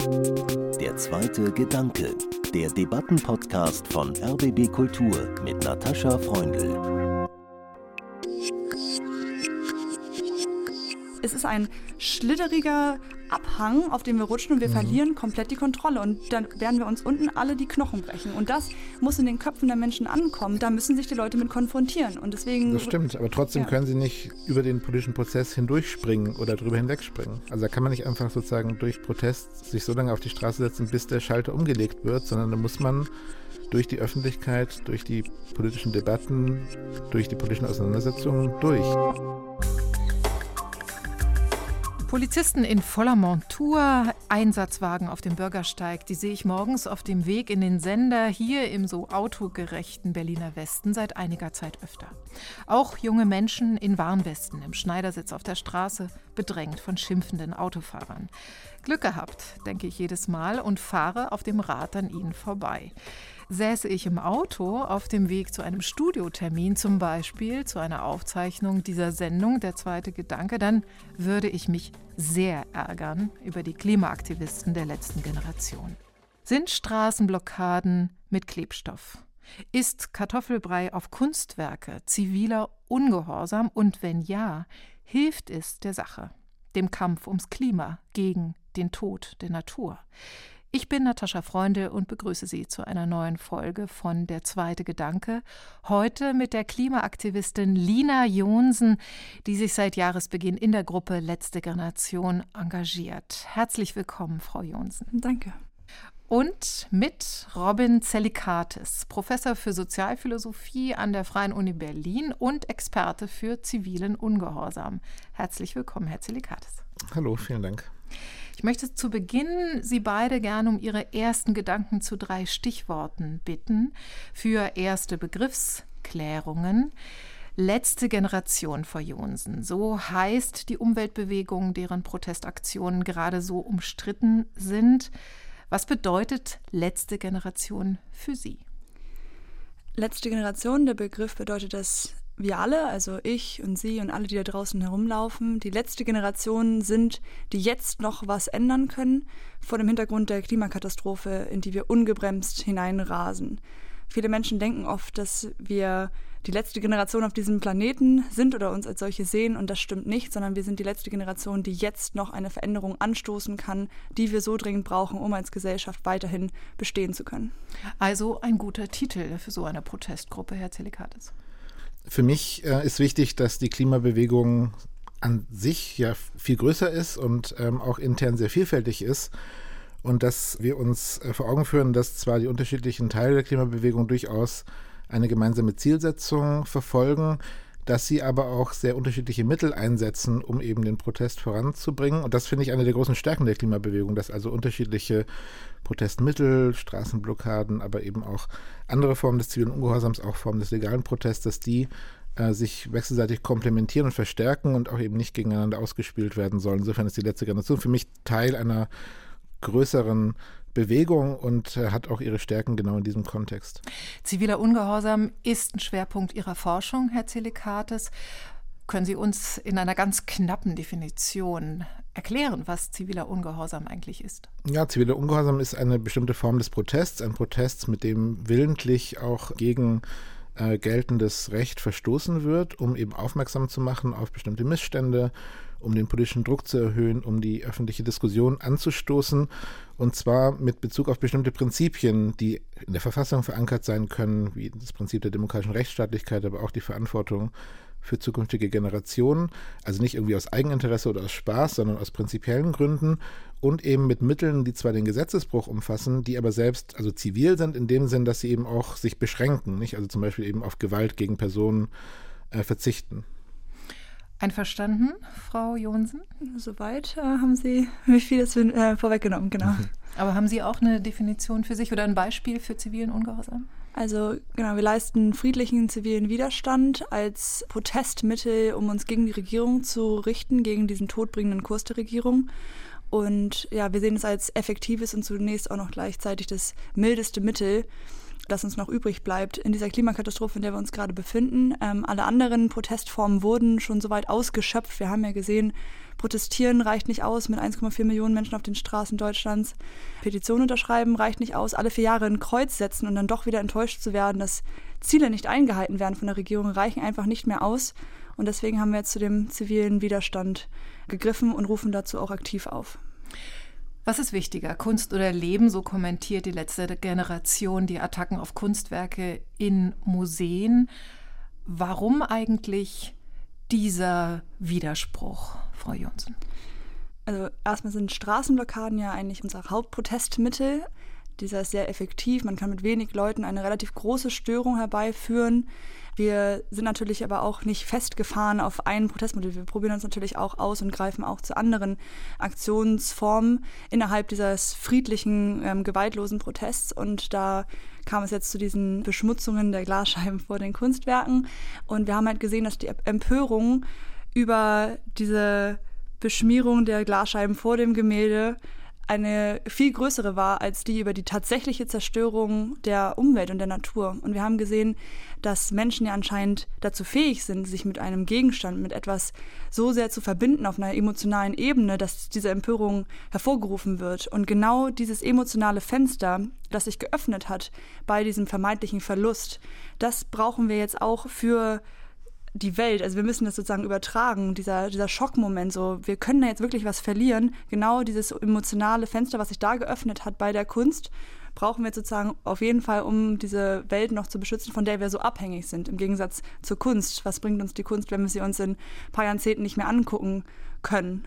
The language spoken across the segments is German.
Der zweite Gedanke, der Debattenpodcast von RBB Kultur mit Natascha Freundl. Es ist ein schlitteriger Abhang, auf dem wir rutschen und wir mhm. verlieren komplett die Kontrolle. Und dann werden wir uns unten alle die Knochen brechen. Und das muss in den Köpfen der Menschen ankommen. Da müssen sich die Leute mit konfrontieren. Und deswegen. Das stimmt, aber trotzdem ja. können sie nicht über den politischen Prozess hindurchspringen oder drüber hinwegspringen. Also da kann man nicht einfach sozusagen durch Protest sich so lange auf die Straße setzen, bis der Schalter umgelegt wird, sondern da muss man durch die Öffentlichkeit, durch die politischen Debatten, durch die politischen Auseinandersetzungen durch. Polizisten in voller Montur, Einsatzwagen auf dem Bürgersteig, die sehe ich morgens auf dem Weg in den Sender hier im so autogerechten Berliner Westen seit einiger Zeit öfter. Auch junge Menschen in Warnwesten im Schneidersitz auf der Straße, bedrängt von schimpfenden Autofahrern. Glück gehabt, denke ich jedes Mal und fahre auf dem Rad an ihnen vorbei. Säße ich im Auto auf dem Weg zu einem Studiotermin, zum Beispiel zu einer Aufzeichnung dieser Sendung, der zweite Gedanke, dann würde ich mich sehr ärgern über die Klimaaktivisten der letzten Generation. Sind Straßenblockaden mit Klebstoff? Ist Kartoffelbrei auf Kunstwerke ziviler Ungehorsam? Und wenn ja, hilft es der Sache, dem Kampf ums Klima gegen den Tod der Natur? Ich bin Natascha Freunde und begrüße Sie zu einer neuen Folge von Der zweite Gedanke. Heute mit der Klimaaktivistin Lina Jonsen, die sich seit Jahresbeginn in der Gruppe Letzte Generation engagiert. Herzlich willkommen, Frau Jonsen. Danke. Und mit Robin Zellikates, Professor für Sozialphilosophie an der Freien Uni Berlin und Experte für zivilen Ungehorsam. Herzlich willkommen, Herr Zellikates. Hallo, vielen Dank. Ich möchte zu Beginn Sie beide gerne um Ihre ersten Gedanken zu drei Stichworten bitten für erste Begriffsklärungen. Letzte Generation vor Jonsen. So heißt die Umweltbewegung, deren Protestaktionen gerade so umstritten sind. Was bedeutet letzte Generation für Sie? Letzte Generation, der Begriff bedeutet, dass wir alle, also ich und Sie und alle, die da draußen herumlaufen, die letzte Generation sind, die jetzt noch was ändern können vor dem Hintergrund der Klimakatastrophe, in die wir ungebremst hineinrasen. Viele Menschen denken oft, dass wir die letzte Generation auf diesem Planeten sind oder uns als solche sehen und das stimmt nicht, sondern wir sind die letzte Generation, die jetzt noch eine Veränderung anstoßen kann, die wir so dringend brauchen, um als Gesellschaft weiterhin bestehen zu können. Also ein guter Titel für so eine Protestgruppe, Herr Zelikatis. Für mich äh, ist wichtig, dass die Klimabewegung an sich ja viel größer ist und ähm, auch intern sehr vielfältig ist. Und dass wir uns äh, vor Augen führen, dass zwar die unterschiedlichen Teile der Klimabewegung durchaus eine gemeinsame Zielsetzung verfolgen, dass sie aber auch sehr unterschiedliche Mittel einsetzen, um eben den Protest voranzubringen. Und das finde ich eine der großen Stärken der Klimabewegung, dass also unterschiedliche Protestmittel, Straßenblockaden, aber eben auch andere Formen des zivilen Ungehorsams, auch Formen des legalen Protestes, die äh, sich wechselseitig komplementieren und verstärken und auch eben nicht gegeneinander ausgespielt werden sollen. Insofern ist die letzte Generation für mich Teil einer größeren Bewegung und äh, hat auch ihre Stärken genau in diesem Kontext. Ziviler Ungehorsam ist ein Schwerpunkt Ihrer Forschung, Herr Zelikates. Können Sie uns in einer ganz knappen Definition erklären, was ziviler Ungehorsam eigentlich ist? Ja, ziviler Ungehorsam ist eine bestimmte Form des Protests, ein Protest, mit dem willentlich auch gegen äh, geltendes Recht verstoßen wird, um eben aufmerksam zu machen auf bestimmte Missstände, um den politischen Druck zu erhöhen, um die öffentliche Diskussion anzustoßen. Und zwar mit Bezug auf bestimmte Prinzipien, die in der Verfassung verankert sein können, wie das Prinzip der demokratischen Rechtsstaatlichkeit, aber auch die Verantwortung für zukünftige Generationen. Also nicht irgendwie aus Eigeninteresse oder aus Spaß, sondern aus prinzipiellen Gründen und eben mit Mitteln, die zwar den Gesetzesbruch umfassen, die aber selbst also zivil sind in dem Sinn, dass sie eben auch sich beschränken, nicht? Also zum Beispiel eben auf Gewalt gegen Personen äh, verzichten. Einverstanden, Frau Jonsen? Soweit äh, haben Sie mich vieles äh, vorweggenommen, genau. Mhm. Aber haben Sie auch eine Definition für sich oder ein Beispiel für zivilen Ungehorsam? Also genau, wir leisten friedlichen zivilen Widerstand als Protestmittel, um uns gegen die Regierung zu richten, gegen diesen todbringenden Kurs der Regierung. Und ja, wir sehen es als effektives und zunächst auch noch gleichzeitig das mildeste Mittel, das uns noch übrig bleibt in dieser Klimakatastrophe, in der wir uns gerade befinden. Ähm, alle anderen Protestformen wurden schon soweit ausgeschöpft. Wir haben ja gesehen, protestieren reicht nicht aus mit 1,4 Millionen Menschen auf den Straßen Deutschlands. Petitionen unterschreiben reicht nicht aus. Alle vier Jahre ein Kreuz setzen und dann doch wieder enttäuscht zu werden, dass Ziele nicht eingehalten werden von der Regierung, reichen einfach nicht mehr aus. Und deswegen haben wir jetzt zu dem zivilen Widerstand gegriffen und rufen dazu auch aktiv auf. Was ist wichtiger, Kunst oder Leben? So kommentiert die letzte Generation die Attacken auf Kunstwerke in Museen. Warum eigentlich dieser Widerspruch, Frau Jonsen? Also erstmal sind Straßenblockaden ja eigentlich unser Hauptprotestmittel. Dieser ist sehr effektiv. Man kann mit wenig Leuten eine relativ große Störung herbeiführen. Wir sind natürlich aber auch nicht festgefahren auf ein Protestmodell. Wir probieren uns natürlich auch aus und greifen auch zu anderen Aktionsformen innerhalb dieses friedlichen, ähm, gewaltlosen Protests. Und da kam es jetzt zu diesen Beschmutzungen der Glasscheiben vor den Kunstwerken. Und wir haben halt gesehen, dass die Empörung über diese Beschmierung der Glasscheiben vor dem Gemälde eine viel größere war als die über die tatsächliche Zerstörung der Umwelt und der Natur. Und wir haben gesehen, dass Menschen ja anscheinend dazu fähig sind, sich mit einem Gegenstand, mit etwas so sehr zu verbinden auf einer emotionalen Ebene, dass diese Empörung hervorgerufen wird. Und genau dieses emotionale Fenster, das sich geöffnet hat bei diesem vermeintlichen Verlust, das brauchen wir jetzt auch für die Welt, also wir müssen das sozusagen übertragen, dieser, dieser Schockmoment, so wir können da jetzt wirklich was verlieren. Genau dieses emotionale Fenster, was sich da geöffnet hat bei der Kunst, brauchen wir sozusagen auf jeden Fall, um diese Welt noch zu beschützen, von der wir so abhängig sind, im Gegensatz zur Kunst. Was bringt uns die Kunst, wenn wir sie uns in ein paar Jahrzehnten nicht mehr angucken können?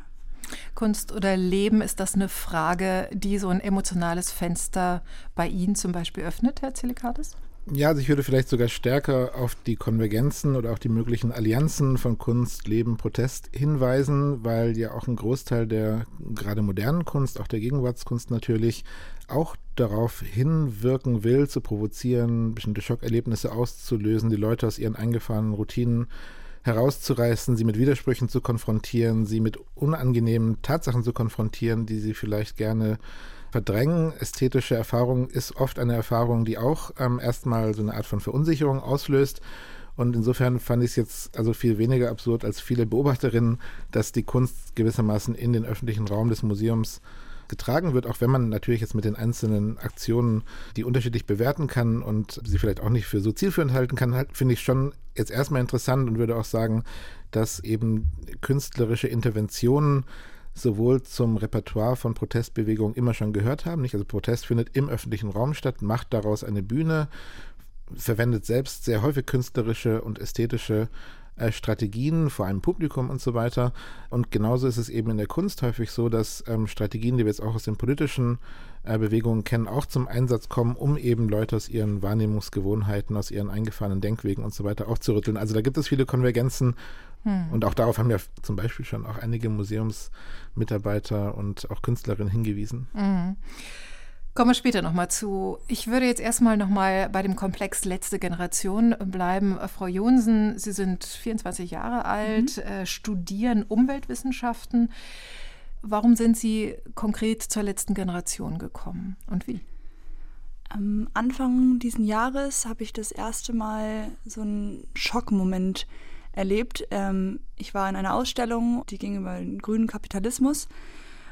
Kunst oder Leben, ist das eine Frage, die so ein emotionales Fenster bei Ihnen zum Beispiel öffnet, Herr Zelikatis? Ja, also ich würde vielleicht sogar stärker auf die Konvergenzen oder auch die möglichen Allianzen von Kunst, Leben, Protest hinweisen, weil ja auch ein Großteil der gerade modernen Kunst, auch der Gegenwartskunst natürlich, auch darauf hinwirken will, zu provozieren, bestimmte Schockerlebnisse auszulösen, die Leute aus ihren eingefahrenen Routinen herauszureißen, sie mit Widersprüchen zu konfrontieren, sie mit unangenehmen Tatsachen zu konfrontieren, die sie vielleicht gerne verdrängen. Ästhetische Erfahrung ist oft eine Erfahrung, die auch ähm, erstmal so eine Art von Verunsicherung auslöst. Und insofern fand ich es jetzt also viel weniger absurd als viele Beobachterinnen, dass die Kunst gewissermaßen in den öffentlichen Raum des Museums getragen wird, auch wenn man natürlich jetzt mit den einzelnen Aktionen die unterschiedlich bewerten kann und sie vielleicht auch nicht für so zielführend halten kann, halt, finde ich schon jetzt erstmal interessant und würde auch sagen, dass eben künstlerische Interventionen sowohl zum Repertoire von Protestbewegungen immer schon gehört haben. Nicht? Also Protest findet im öffentlichen Raum statt, macht daraus eine Bühne, verwendet selbst sehr häufig künstlerische und ästhetische äh, Strategien vor einem Publikum und so weiter. Und genauso ist es eben in der Kunst häufig so, dass ähm, Strategien, die wir jetzt auch aus den politischen äh, Bewegungen kennen, auch zum Einsatz kommen, um eben Leute aus ihren Wahrnehmungsgewohnheiten, aus ihren eingefahrenen Denkwegen und so weiter aufzurütteln. Also da gibt es viele Konvergenzen hm. Und auch darauf haben ja zum Beispiel schon auch einige Museumsmitarbeiter und auch Künstlerinnen hingewiesen. Mhm. Kommen wir später nochmal zu. Ich würde jetzt erstmal nochmal bei dem Komplex letzte Generation bleiben. Frau Jonsen, Sie sind 24 Jahre alt, mhm. äh, studieren Umweltwissenschaften. Warum sind Sie konkret zur letzten Generation gekommen und wie? Am Anfang dieses Jahres habe ich das erste Mal so einen Schockmoment erlebt. Ähm, ich war in einer Ausstellung, die ging über den grünen Kapitalismus.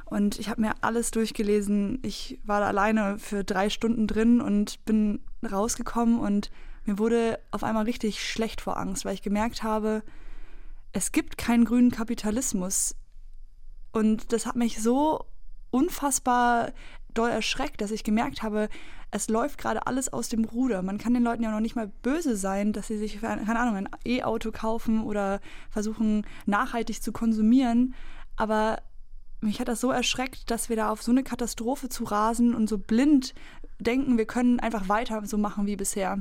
Und ich habe mir alles durchgelesen. Ich war da alleine für drei Stunden drin und bin rausgekommen und mir wurde auf einmal richtig schlecht vor Angst, weil ich gemerkt habe, es gibt keinen grünen Kapitalismus. Und das hat mich so unfassbar doll erschreckt, dass ich gemerkt habe, es läuft gerade alles aus dem Ruder. Man kann den Leuten ja noch nicht mal böse sein, dass sie sich, keine Ahnung, ein E-Auto kaufen oder versuchen, nachhaltig zu konsumieren. Aber mich hat das so erschreckt, dass wir da auf so eine Katastrophe zu rasen und so blind denken, wir können einfach weiter so machen wie bisher.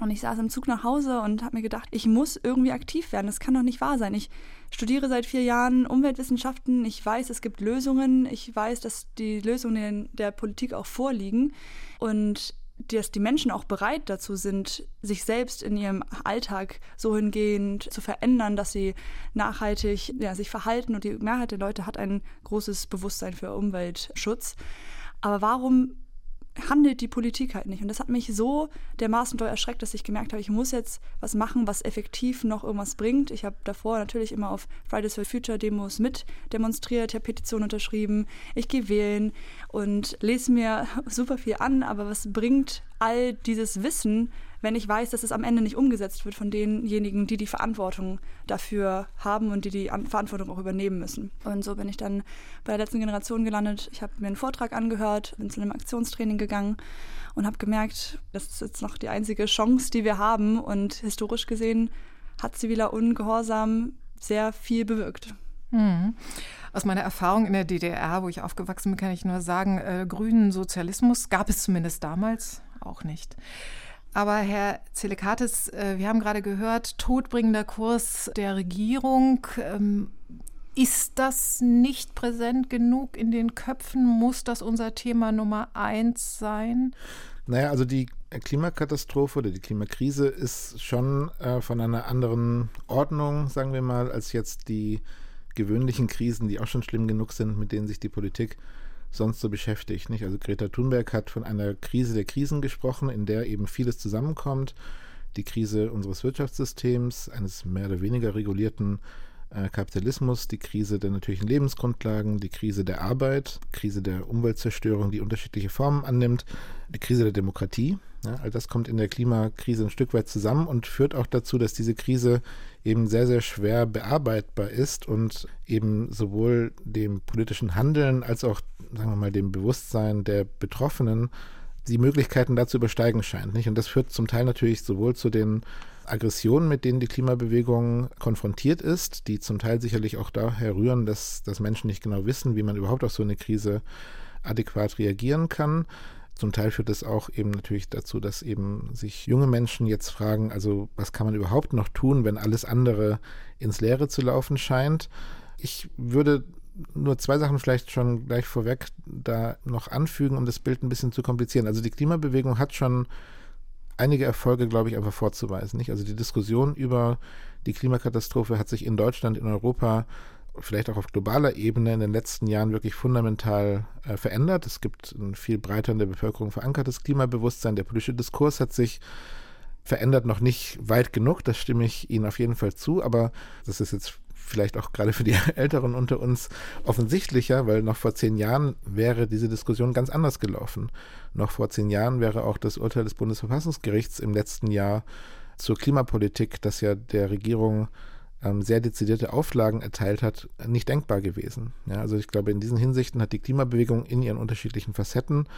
Und ich saß im Zug nach Hause und habe mir gedacht, ich muss irgendwie aktiv werden. Das kann doch nicht wahr sein. Ich studiere seit vier Jahren Umweltwissenschaften. Ich weiß, es gibt Lösungen. Ich weiß, dass die Lösungen der Politik auch vorliegen. Und dass die Menschen auch bereit dazu sind, sich selbst in ihrem Alltag so hingehend zu verändern, dass sie nachhaltig ja, sich verhalten. Und die Mehrheit der Leute hat ein großes Bewusstsein für Umweltschutz. Aber warum handelt die Politik halt nicht. Und das hat mich so dermaßen doll erschreckt, dass ich gemerkt habe, ich muss jetzt was machen, was effektiv noch irgendwas bringt. Ich habe davor natürlich immer auf Fridays for Future Demos mit demonstriert, habe Petitionen unterschrieben, ich gehe wählen und lese mir super viel an, aber was bringt all dieses Wissen, wenn ich weiß, dass es am Ende nicht umgesetzt wird von denjenigen, die die Verantwortung dafür haben und die die Verantwortung auch übernehmen müssen. Und so bin ich dann bei der letzten Generation gelandet. Ich habe mir einen Vortrag angehört, bin zu einem Aktionstraining gegangen und habe gemerkt, das ist jetzt noch die einzige Chance, die wir haben. Und historisch gesehen hat ziviler Ungehorsam sehr viel bewirkt. Mhm. Aus meiner Erfahrung in der DDR, wo ich aufgewachsen bin, kann ich nur sagen, äh, grünen Sozialismus gab es zumindest damals auch nicht. Aber Herr Zelekatis, äh, wir haben gerade gehört, todbringender Kurs der Regierung. Ähm, ist das nicht präsent genug in den Köpfen? Muss das unser Thema Nummer eins sein? Naja, also die Klimakatastrophe oder die Klimakrise ist schon äh, von einer anderen Ordnung, sagen wir mal, als jetzt die gewöhnlichen Krisen, die auch schon schlimm genug sind, mit denen sich die Politik sonst so beschäftigt. Nicht? Also Greta Thunberg hat von einer Krise der Krisen gesprochen, in der eben vieles zusammenkommt. Die Krise unseres Wirtschaftssystems, eines mehr oder weniger regulierten Kapitalismus, die Krise der natürlichen Lebensgrundlagen, die Krise der Arbeit, Krise der Umweltzerstörung, die unterschiedliche Formen annimmt, die Krise der Demokratie. Ja, all das kommt in der Klimakrise ein Stück weit zusammen und führt auch dazu, dass diese Krise eben sehr, sehr schwer bearbeitbar ist und eben sowohl dem politischen Handeln als auch, sagen wir mal, dem Bewusstsein der Betroffenen die Möglichkeiten dazu übersteigen scheint. Nicht? Und das führt zum Teil natürlich sowohl zu den Aggressionen, mit denen die Klimabewegung konfrontiert ist, die zum Teil sicherlich auch daher rühren, dass, dass Menschen nicht genau wissen, wie man überhaupt auf so eine Krise adäquat reagieren kann. Zum Teil führt es auch eben natürlich dazu, dass eben sich junge Menschen jetzt fragen, also was kann man überhaupt noch tun, wenn alles andere ins Leere zu laufen scheint. Ich würde nur zwei Sachen vielleicht schon gleich vorweg da noch anfügen, um das Bild ein bisschen zu komplizieren. Also die Klimabewegung hat schon einige Erfolge, glaube ich, einfach vorzuweisen. Nicht? Also die Diskussion über die Klimakatastrophe hat sich in Deutschland, in Europa, vielleicht auch auf globaler Ebene in den letzten Jahren wirklich fundamental äh, verändert. Es gibt ein viel breiter in der Bevölkerung verankertes Klimabewusstsein. Der politische Diskurs hat sich verändert, noch nicht weit genug, das stimme ich Ihnen auf jeden Fall zu, aber das ist jetzt vielleicht auch gerade für die Älteren unter uns offensichtlicher, weil noch vor zehn Jahren wäre diese Diskussion ganz anders gelaufen. Noch vor zehn Jahren wäre auch das Urteil des Bundesverfassungsgerichts im letzten Jahr zur Klimapolitik, das ja der Regierung ähm, sehr dezidierte Auflagen erteilt hat, nicht denkbar gewesen. Ja, also ich glaube, in diesen Hinsichten hat die Klimabewegung in ihren unterschiedlichen Facetten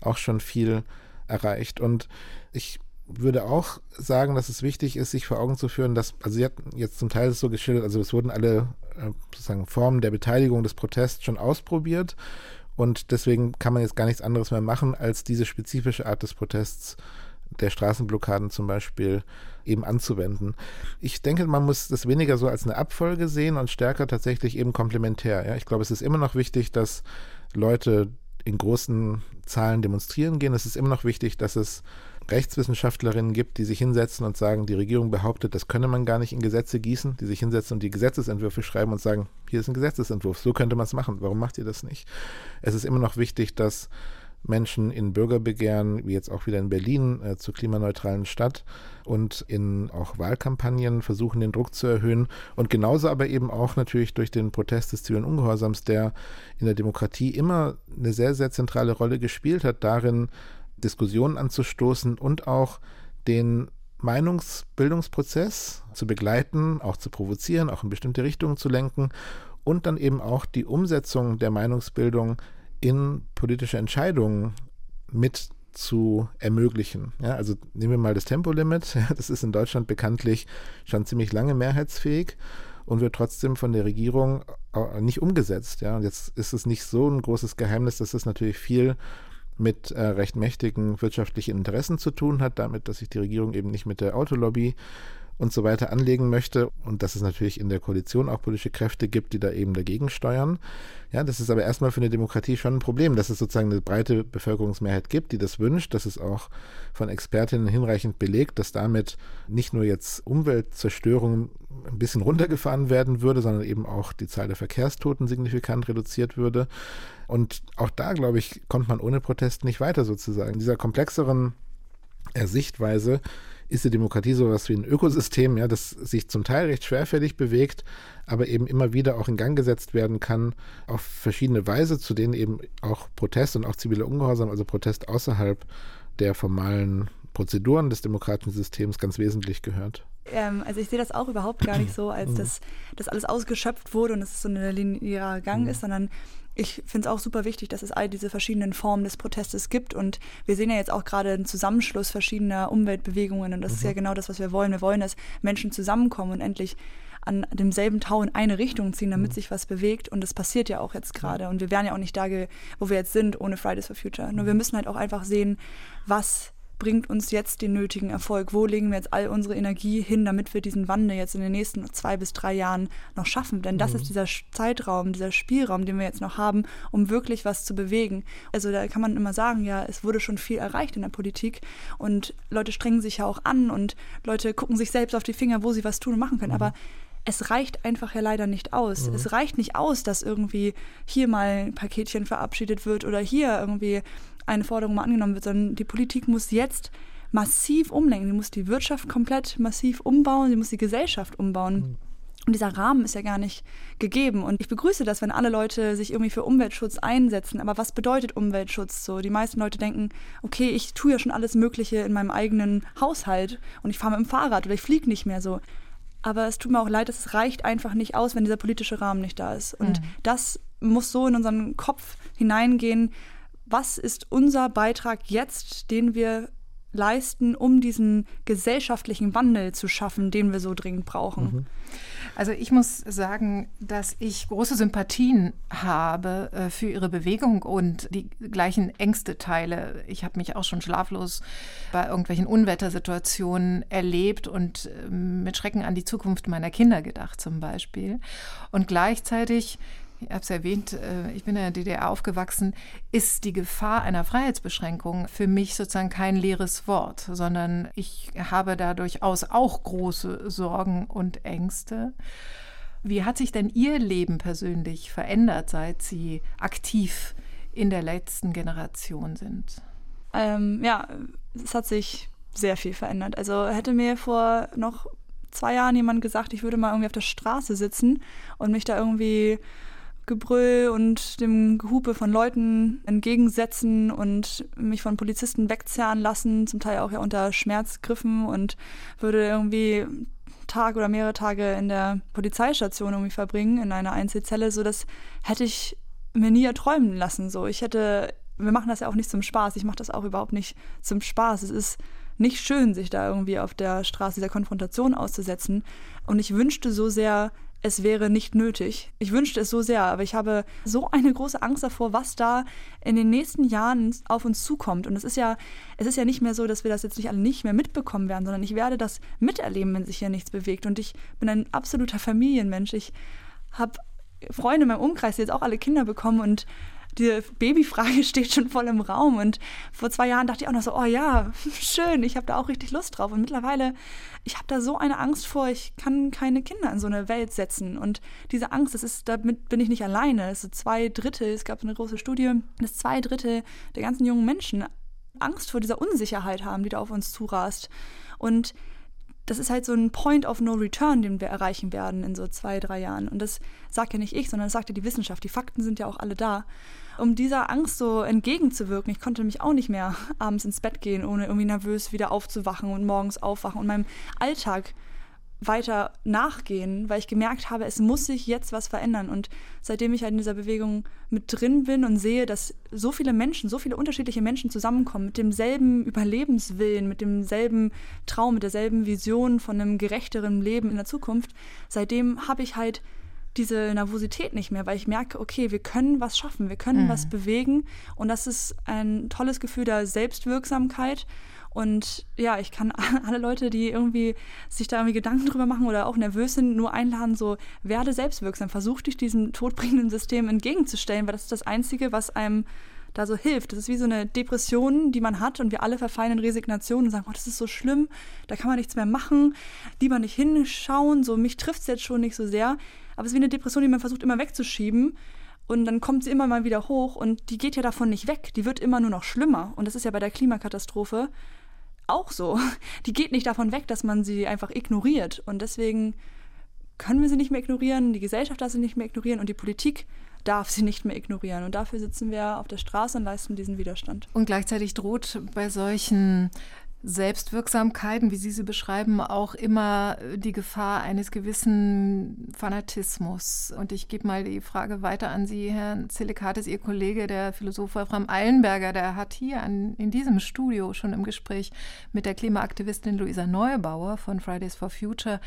auch schon viel erreicht. Und ich würde auch sagen, dass es wichtig ist, sich vor Augen zu führen, dass, also sie hat jetzt zum Teil so geschildert, also es wurden alle äh, sozusagen Formen der Beteiligung des Protests schon ausprobiert und deswegen kann man jetzt gar nichts anderes mehr machen, als diese spezifische Art des Protests der Straßenblockaden zum Beispiel eben anzuwenden. Ich denke, man muss das weniger so als eine Abfolge sehen und stärker tatsächlich eben komplementär. Ja? Ich glaube, es ist immer noch wichtig, dass Leute in großen Zahlen demonstrieren gehen. Es ist immer noch wichtig, dass es Rechtswissenschaftlerinnen gibt, die sich hinsetzen und sagen, die Regierung behauptet, das könne man gar nicht in Gesetze gießen, die sich hinsetzen und die Gesetzesentwürfe schreiben und sagen, hier ist ein Gesetzesentwurf, so könnte man es machen, warum macht ihr das nicht? Es ist immer noch wichtig, dass Menschen in Bürgerbegehren, wie jetzt auch wieder in Berlin, äh, zur klimaneutralen Stadt und in auch Wahlkampagnen versuchen, den Druck zu erhöhen. Und genauso aber eben auch natürlich durch den Protest des zivilen Ungehorsams, der in der Demokratie immer eine sehr, sehr zentrale Rolle gespielt hat, darin Diskussionen anzustoßen und auch den Meinungsbildungsprozess zu begleiten, auch zu provozieren, auch in bestimmte Richtungen zu lenken und dann eben auch die Umsetzung der Meinungsbildung in politische Entscheidungen mit zu ermöglichen. Ja, also nehmen wir mal das Tempolimit. Das ist in Deutschland bekanntlich schon ziemlich lange mehrheitsfähig und wird trotzdem von der Regierung nicht umgesetzt. Ja, und jetzt ist es nicht so ein großes Geheimnis, dass es natürlich viel mit äh, recht mächtigen wirtschaftlichen Interessen zu tun hat, damit, dass sich die Regierung eben nicht mit der Autolobby und so weiter anlegen möchte und dass es natürlich in der Koalition auch politische Kräfte gibt, die da eben dagegen steuern. Ja, das ist aber erstmal für eine Demokratie schon ein Problem, dass es sozusagen eine breite Bevölkerungsmehrheit gibt, die das wünscht, dass es auch von Expertinnen hinreichend belegt, dass damit nicht nur jetzt Umweltzerstörung ein bisschen runtergefahren werden würde, sondern eben auch die Zahl der Verkehrstoten signifikant reduziert würde. Und auch da, glaube ich, kommt man ohne Protest nicht weiter sozusagen. In dieser komplexeren Sichtweise ist die Demokratie sowas wie ein Ökosystem, ja, das sich zum Teil recht schwerfällig bewegt, aber eben immer wieder auch in Gang gesetzt werden kann, auf verschiedene Weise, zu denen eben auch Protest und auch ziviler Ungehorsam, also Protest außerhalb der formalen Prozeduren des demokratischen Systems ganz wesentlich gehört. Ähm, also ich sehe das auch überhaupt gar nicht so, als dass das alles ausgeschöpft wurde und es so ein linearer Gang mhm. ist, sondern ich finde es auch super wichtig, dass es all diese verschiedenen Formen des Protestes gibt. Und wir sehen ja jetzt auch gerade einen Zusammenschluss verschiedener Umweltbewegungen. Und das mhm. ist ja mhm. genau das, was wir wollen. Wir wollen, dass Menschen zusammenkommen und endlich an demselben Tau in eine Richtung ziehen, damit mhm. sich was bewegt. Und das passiert ja auch jetzt gerade. Und wir wären ja auch nicht da, wo wir jetzt sind, ohne Fridays for Future. Nur wir mhm. müssen halt auch einfach sehen, was bringt uns jetzt den nötigen Erfolg? Wo legen wir jetzt all unsere Energie hin, damit wir diesen Wandel jetzt in den nächsten zwei bis drei Jahren noch schaffen? Denn das mhm. ist dieser Zeitraum, dieser Spielraum, den wir jetzt noch haben, um wirklich was zu bewegen. Also da kann man immer sagen, ja, es wurde schon viel erreicht in der Politik und Leute strengen sich ja auch an und Leute gucken sich selbst auf die Finger, wo sie was tun und machen können. Mhm. Aber es reicht einfach ja leider nicht aus. Mhm. Es reicht nicht aus, dass irgendwie hier mal ein Paketchen verabschiedet wird oder hier irgendwie eine Forderung mal angenommen wird, sondern die Politik muss jetzt massiv umlenken. Sie muss die Wirtschaft komplett massiv umbauen, sie muss die Gesellschaft umbauen. Mhm. Und dieser Rahmen ist ja gar nicht gegeben. Und ich begrüße das, wenn alle Leute sich irgendwie für Umweltschutz einsetzen. Aber was bedeutet Umweltschutz so? Die meisten Leute denken, okay, ich tue ja schon alles Mögliche in meinem eigenen Haushalt und ich fahre mit dem Fahrrad oder ich fliege nicht mehr so. Aber es tut mir auch leid, es reicht einfach nicht aus, wenn dieser politische Rahmen nicht da ist. Und mhm. das muss so in unseren Kopf hineingehen, was ist unser Beitrag jetzt, den wir leisten, um diesen gesellschaftlichen Wandel zu schaffen, den wir so dringend brauchen. Mhm. Also ich muss sagen, dass ich große Sympathien habe äh, für ihre Bewegung und die gleichen Ängste teile. Ich habe mich auch schon schlaflos bei irgendwelchen Unwettersituationen erlebt und äh, mit Schrecken an die Zukunft meiner Kinder gedacht zum Beispiel. Und gleichzeitig ich habe es erwähnt, äh, ich bin in der DDR aufgewachsen, ist die Gefahr einer Freiheitsbeschränkung für mich sozusagen kein leeres Wort, sondern ich habe da durchaus auch große Sorgen und Ängste. Wie hat sich denn Ihr Leben persönlich verändert, seit Sie aktiv in der letzten Generation sind? Ähm, ja, es hat sich sehr viel verändert. Also hätte mir vor noch zwei Jahren jemand gesagt, ich würde mal irgendwie auf der Straße sitzen und mich da irgendwie Gebrüll und dem Gehupe von Leuten entgegensetzen und mich von Polizisten wegzerren lassen, zum Teil auch ja unter Schmerzgriffen und würde irgendwie Tag oder mehrere Tage in der Polizeistation irgendwie verbringen, in einer Einzelzelle, so das hätte ich mir nie erträumen lassen. So, ich hätte, wir machen das ja auch nicht zum Spaß. Ich mache das auch überhaupt nicht zum Spaß. Es ist nicht schön, sich da irgendwie auf der Straße dieser Konfrontation auszusetzen. Und ich wünschte so sehr, es wäre nicht nötig. Ich wünschte es so sehr, aber ich habe so eine große Angst davor, was da in den nächsten Jahren auf uns zukommt. Und es ist ja, es ist ja nicht mehr so, dass wir das jetzt nicht alle nicht mehr mitbekommen werden, sondern ich werde das miterleben, wenn sich hier nichts bewegt. Und ich bin ein absoluter Familienmensch. Ich habe Freunde in meinem Umkreis, die jetzt auch alle Kinder bekommen und die Babyfrage steht schon voll im Raum. Und vor zwei Jahren dachte ich auch noch so, oh ja, schön, ich habe da auch richtig Lust drauf. Und mittlerweile, ich habe da so eine Angst vor, ich kann keine Kinder in so eine Welt setzen. Und diese Angst, das ist, damit bin ich nicht alleine. Es sind zwei Drittel, es gab eine große Studie, dass zwei Drittel der ganzen jungen Menschen Angst vor dieser Unsicherheit haben, die da auf uns zurast. Und das ist halt so ein Point of No Return, den wir erreichen werden in so zwei, drei Jahren. Und das sagt ja nicht ich, sondern das sagt ja die Wissenschaft. Die Fakten sind ja auch alle da um dieser Angst so entgegenzuwirken. Ich konnte mich auch nicht mehr abends ins Bett gehen, ohne irgendwie nervös wieder aufzuwachen und morgens aufwachen und meinem Alltag weiter nachgehen, weil ich gemerkt habe, es muss sich jetzt was verändern. Und seitdem ich halt in dieser Bewegung mit drin bin und sehe, dass so viele Menschen, so viele unterschiedliche Menschen zusammenkommen mit demselben Überlebenswillen, mit demselben Traum, mit derselben Vision von einem gerechteren Leben in der Zukunft, seitdem habe ich halt diese Nervosität nicht mehr, weil ich merke, okay, wir können was schaffen, wir können mhm. was bewegen und das ist ein tolles Gefühl der Selbstwirksamkeit Und ja, ich kann alle Leute, die irgendwie sich da irgendwie Gedanken drüber machen oder auch nervös sind, nur einladen, so werde selbstwirksam, versuch dich diesem todbringenden System entgegenzustellen, weil das ist das Einzige, was einem da so hilft. Das ist wie so eine Depression, die man hat und wir alle verfallen in Resignation und sagen, oh, das ist so schlimm, da kann man nichts mehr machen, lieber nicht hinschauen, so mich trifft es jetzt schon nicht so sehr. Aber es ist wie eine Depression, die man versucht immer wegzuschieben. Und dann kommt sie immer mal wieder hoch und die geht ja davon nicht weg. Die wird immer nur noch schlimmer. Und das ist ja bei der Klimakatastrophe auch so. Die geht nicht davon weg, dass man sie einfach ignoriert. Und deswegen können wir sie nicht mehr ignorieren, die Gesellschaft darf sie nicht mehr ignorieren und die Politik darf sie nicht mehr ignorieren. Und dafür sitzen wir auf der Straße und leisten diesen Widerstand. Und gleichzeitig droht bei solchen Selbstwirksamkeiten, wie Sie sie beschreiben, auch immer die Gefahr eines gewissen Fanatismus. Und ich gebe mal die Frage weiter an Sie, Herr Zelikatis, Ihr Kollege, der Philosoph Wolfram Eilenberger, der hat hier an, in diesem Studio schon im Gespräch mit der Klimaaktivistin Luisa Neubauer von Fridays for Future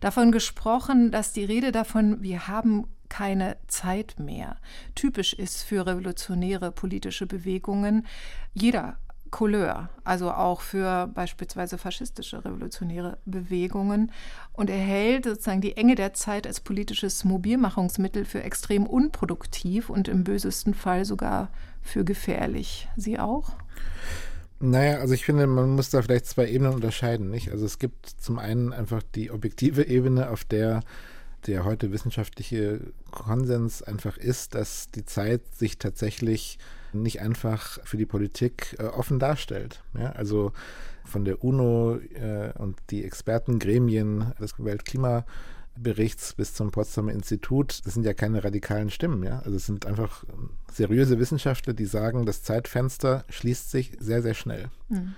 davon gesprochen, dass die Rede davon, wir haben keine Zeit mehr, typisch ist für revolutionäre politische Bewegungen. Jeder Couleur, also auch für beispielsweise faschistische revolutionäre Bewegungen und er hält sozusagen die Enge der Zeit als politisches Mobilmachungsmittel für extrem unproduktiv und im bösesten Fall sogar für gefährlich. Sie auch? Naja, also ich finde, man muss da vielleicht zwei Ebenen unterscheiden. Nicht? Also es gibt zum einen einfach die objektive Ebene, auf der der heute wissenschaftliche Konsens einfach ist, dass die Zeit sich tatsächlich nicht einfach für die Politik äh, offen darstellt. Ja, also von der UNO äh, und die Expertengremien des Weltklimaberichts bis zum Potsdamer Institut, das sind ja keine radikalen Stimmen, ja. Also es sind einfach seriöse Wissenschaftler, die sagen, das Zeitfenster schließt sich sehr, sehr schnell. Mhm.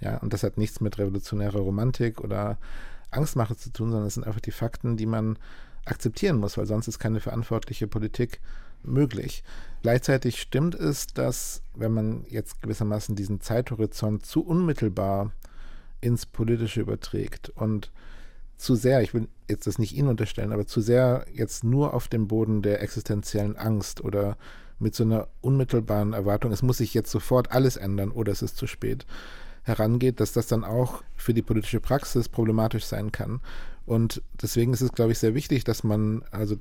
Ja, und das hat nichts mit revolutionärer Romantik oder Angstmache zu tun, sondern es sind einfach die Fakten, die man akzeptieren muss, weil sonst ist keine verantwortliche Politik möglich. Gleichzeitig stimmt es, dass wenn man jetzt gewissermaßen diesen Zeithorizont zu unmittelbar ins Politische überträgt und zu sehr, ich will jetzt das nicht Ihnen unterstellen, aber zu sehr jetzt nur auf dem Boden der existenziellen Angst oder mit so einer unmittelbaren Erwartung, es muss sich jetzt sofort alles ändern oder es ist zu spät, herangeht, dass das dann auch für die politische Praxis problematisch sein kann. Und deswegen ist es, glaube ich, sehr wichtig, dass man also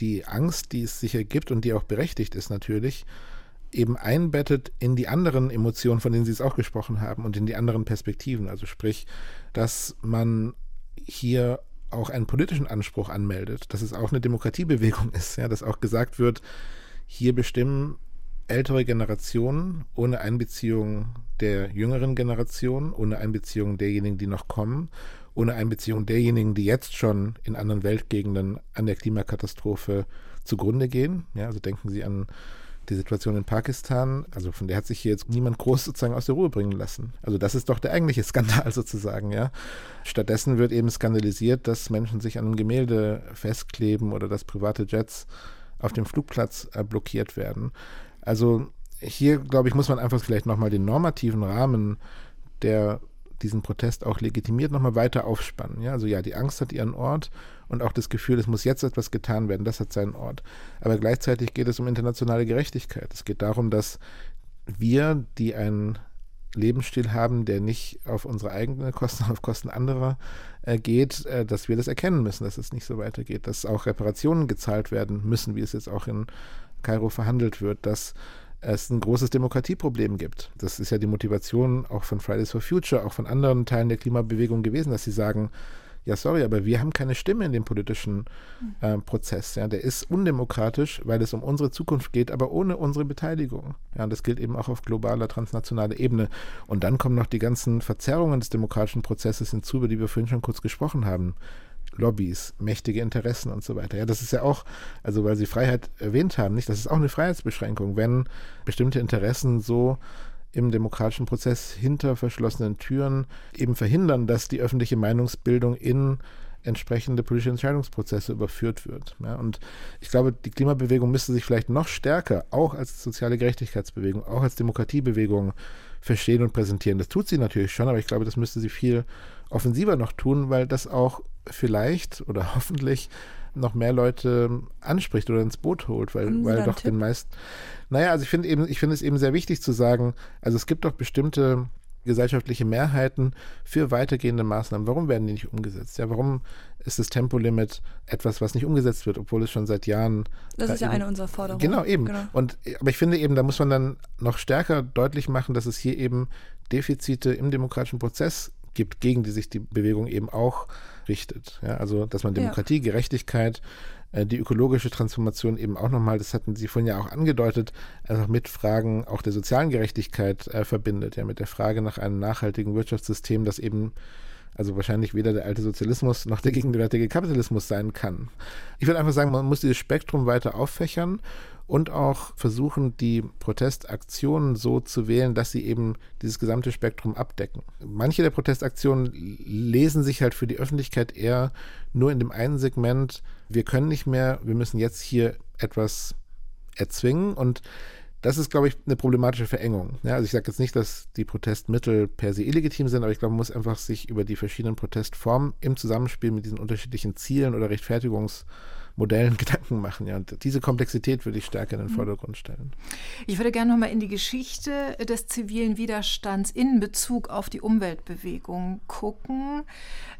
die Angst, die es sicher gibt und die auch berechtigt ist natürlich, eben einbettet in die anderen Emotionen, von denen Sie es auch gesprochen haben, und in die anderen Perspektiven. Also sprich, dass man hier auch einen politischen Anspruch anmeldet, dass es auch eine Demokratiebewegung ist, ja, dass auch gesagt wird, hier bestimmen ältere Generationen ohne Einbeziehung der jüngeren Generation, ohne Einbeziehung derjenigen, die noch kommen, ohne Einbeziehung derjenigen, die jetzt schon in anderen Weltgegenden an der Klimakatastrophe zugrunde gehen. Ja, also denken Sie an die Situation in Pakistan, also von der hat sich hier jetzt niemand groß sozusagen aus der Ruhe bringen lassen. Also das ist doch der eigentliche Skandal sozusagen, ja. Stattdessen wird eben skandalisiert, dass Menschen sich an einem Gemälde festkleben oder dass private Jets auf dem Flugplatz äh, blockiert werden. Also hier, glaube ich, muss man einfach vielleicht nochmal den normativen Rahmen, der diesen Protest auch legitimiert, nochmal weiter aufspannen. Ja, also ja, die Angst hat ihren Ort und auch das Gefühl, es muss jetzt etwas getan werden, das hat seinen Ort. Aber gleichzeitig geht es um internationale Gerechtigkeit. Es geht darum, dass wir, die einen Lebensstil haben, der nicht auf unsere eigenen Kosten, auf Kosten anderer äh, geht, äh, dass wir das erkennen müssen, dass es nicht so weitergeht, dass auch Reparationen gezahlt werden müssen, wie es jetzt auch in Kairo verhandelt wird, dass es ein großes Demokratieproblem gibt. Das ist ja die Motivation auch von Fridays for Future, auch von anderen Teilen der Klimabewegung gewesen, dass sie sagen, ja, sorry, aber wir haben keine Stimme in dem politischen äh, Prozess. Ja, der ist undemokratisch, weil es um unsere Zukunft geht, aber ohne unsere Beteiligung. Ja, und das gilt eben auch auf globaler, transnationaler Ebene. Und dann kommen noch die ganzen Verzerrungen des demokratischen Prozesses hinzu, über die wir vorhin schon kurz gesprochen haben. Lobbys, mächtige Interessen und so weiter. Ja, das ist ja auch, also weil Sie Freiheit erwähnt haben, nicht? Das ist auch eine Freiheitsbeschränkung, wenn bestimmte Interessen so im demokratischen Prozess hinter verschlossenen Türen eben verhindern, dass die öffentliche Meinungsbildung in entsprechende politische Entscheidungsprozesse überführt wird. Ja, und ich glaube, die Klimabewegung müsste sich vielleicht noch stärker, auch als soziale Gerechtigkeitsbewegung, auch als Demokratiebewegung verstehen und präsentieren. Das tut sie natürlich schon, aber ich glaube, das müsste sie viel offensiver noch tun, weil das auch vielleicht oder hoffentlich noch mehr Leute anspricht oder ins Boot holt, weil, weil doch den meisten. Naja, also ich finde eben, ich finde es eben sehr wichtig zu sagen, also es gibt doch bestimmte gesellschaftliche Mehrheiten für weitergehende Maßnahmen. Warum werden die nicht umgesetzt? Ja, warum ist das Tempolimit etwas, was nicht umgesetzt wird, obwohl es schon seit Jahren. Das ist ja eine unserer Forderungen. Genau, eben. Genau. Und, aber ich finde eben, da muss man dann noch stärker deutlich machen, dass es hier eben Defizite im demokratischen Prozess gibt, gegen die sich die Bewegung eben auch richtet. Ja, also, dass man Demokratie, ja. Gerechtigkeit, die ökologische Transformation eben auch nochmal, das hatten Sie vorhin ja auch angedeutet, einfach mit Fragen auch der sozialen Gerechtigkeit äh, verbindet, ja, mit der Frage nach einem nachhaltigen Wirtschaftssystem, das eben also wahrscheinlich weder der alte Sozialismus noch der gegenwärtige Kapitalismus sein kann. Ich würde einfach sagen, man muss dieses Spektrum weiter auffächern und auch versuchen, die Protestaktionen so zu wählen, dass sie eben dieses gesamte Spektrum abdecken. Manche der Protestaktionen lesen sich halt für die Öffentlichkeit eher nur in dem einen Segment, wir können nicht mehr, wir müssen jetzt hier etwas erzwingen und das ist, glaube ich, eine problematische Verengung. Ja, also ich sage jetzt nicht, dass die Protestmittel per se illegitim sind, aber ich glaube, man muss einfach sich über die verschiedenen Protestformen im Zusammenspiel mit diesen unterschiedlichen Zielen oder Rechtfertigungs- Modellen Gedanken machen. Ja. Und diese Komplexität würde ich stärker in den mhm. Vordergrund stellen. Ich würde gerne nochmal in die Geschichte des zivilen Widerstands in Bezug auf die Umweltbewegung gucken.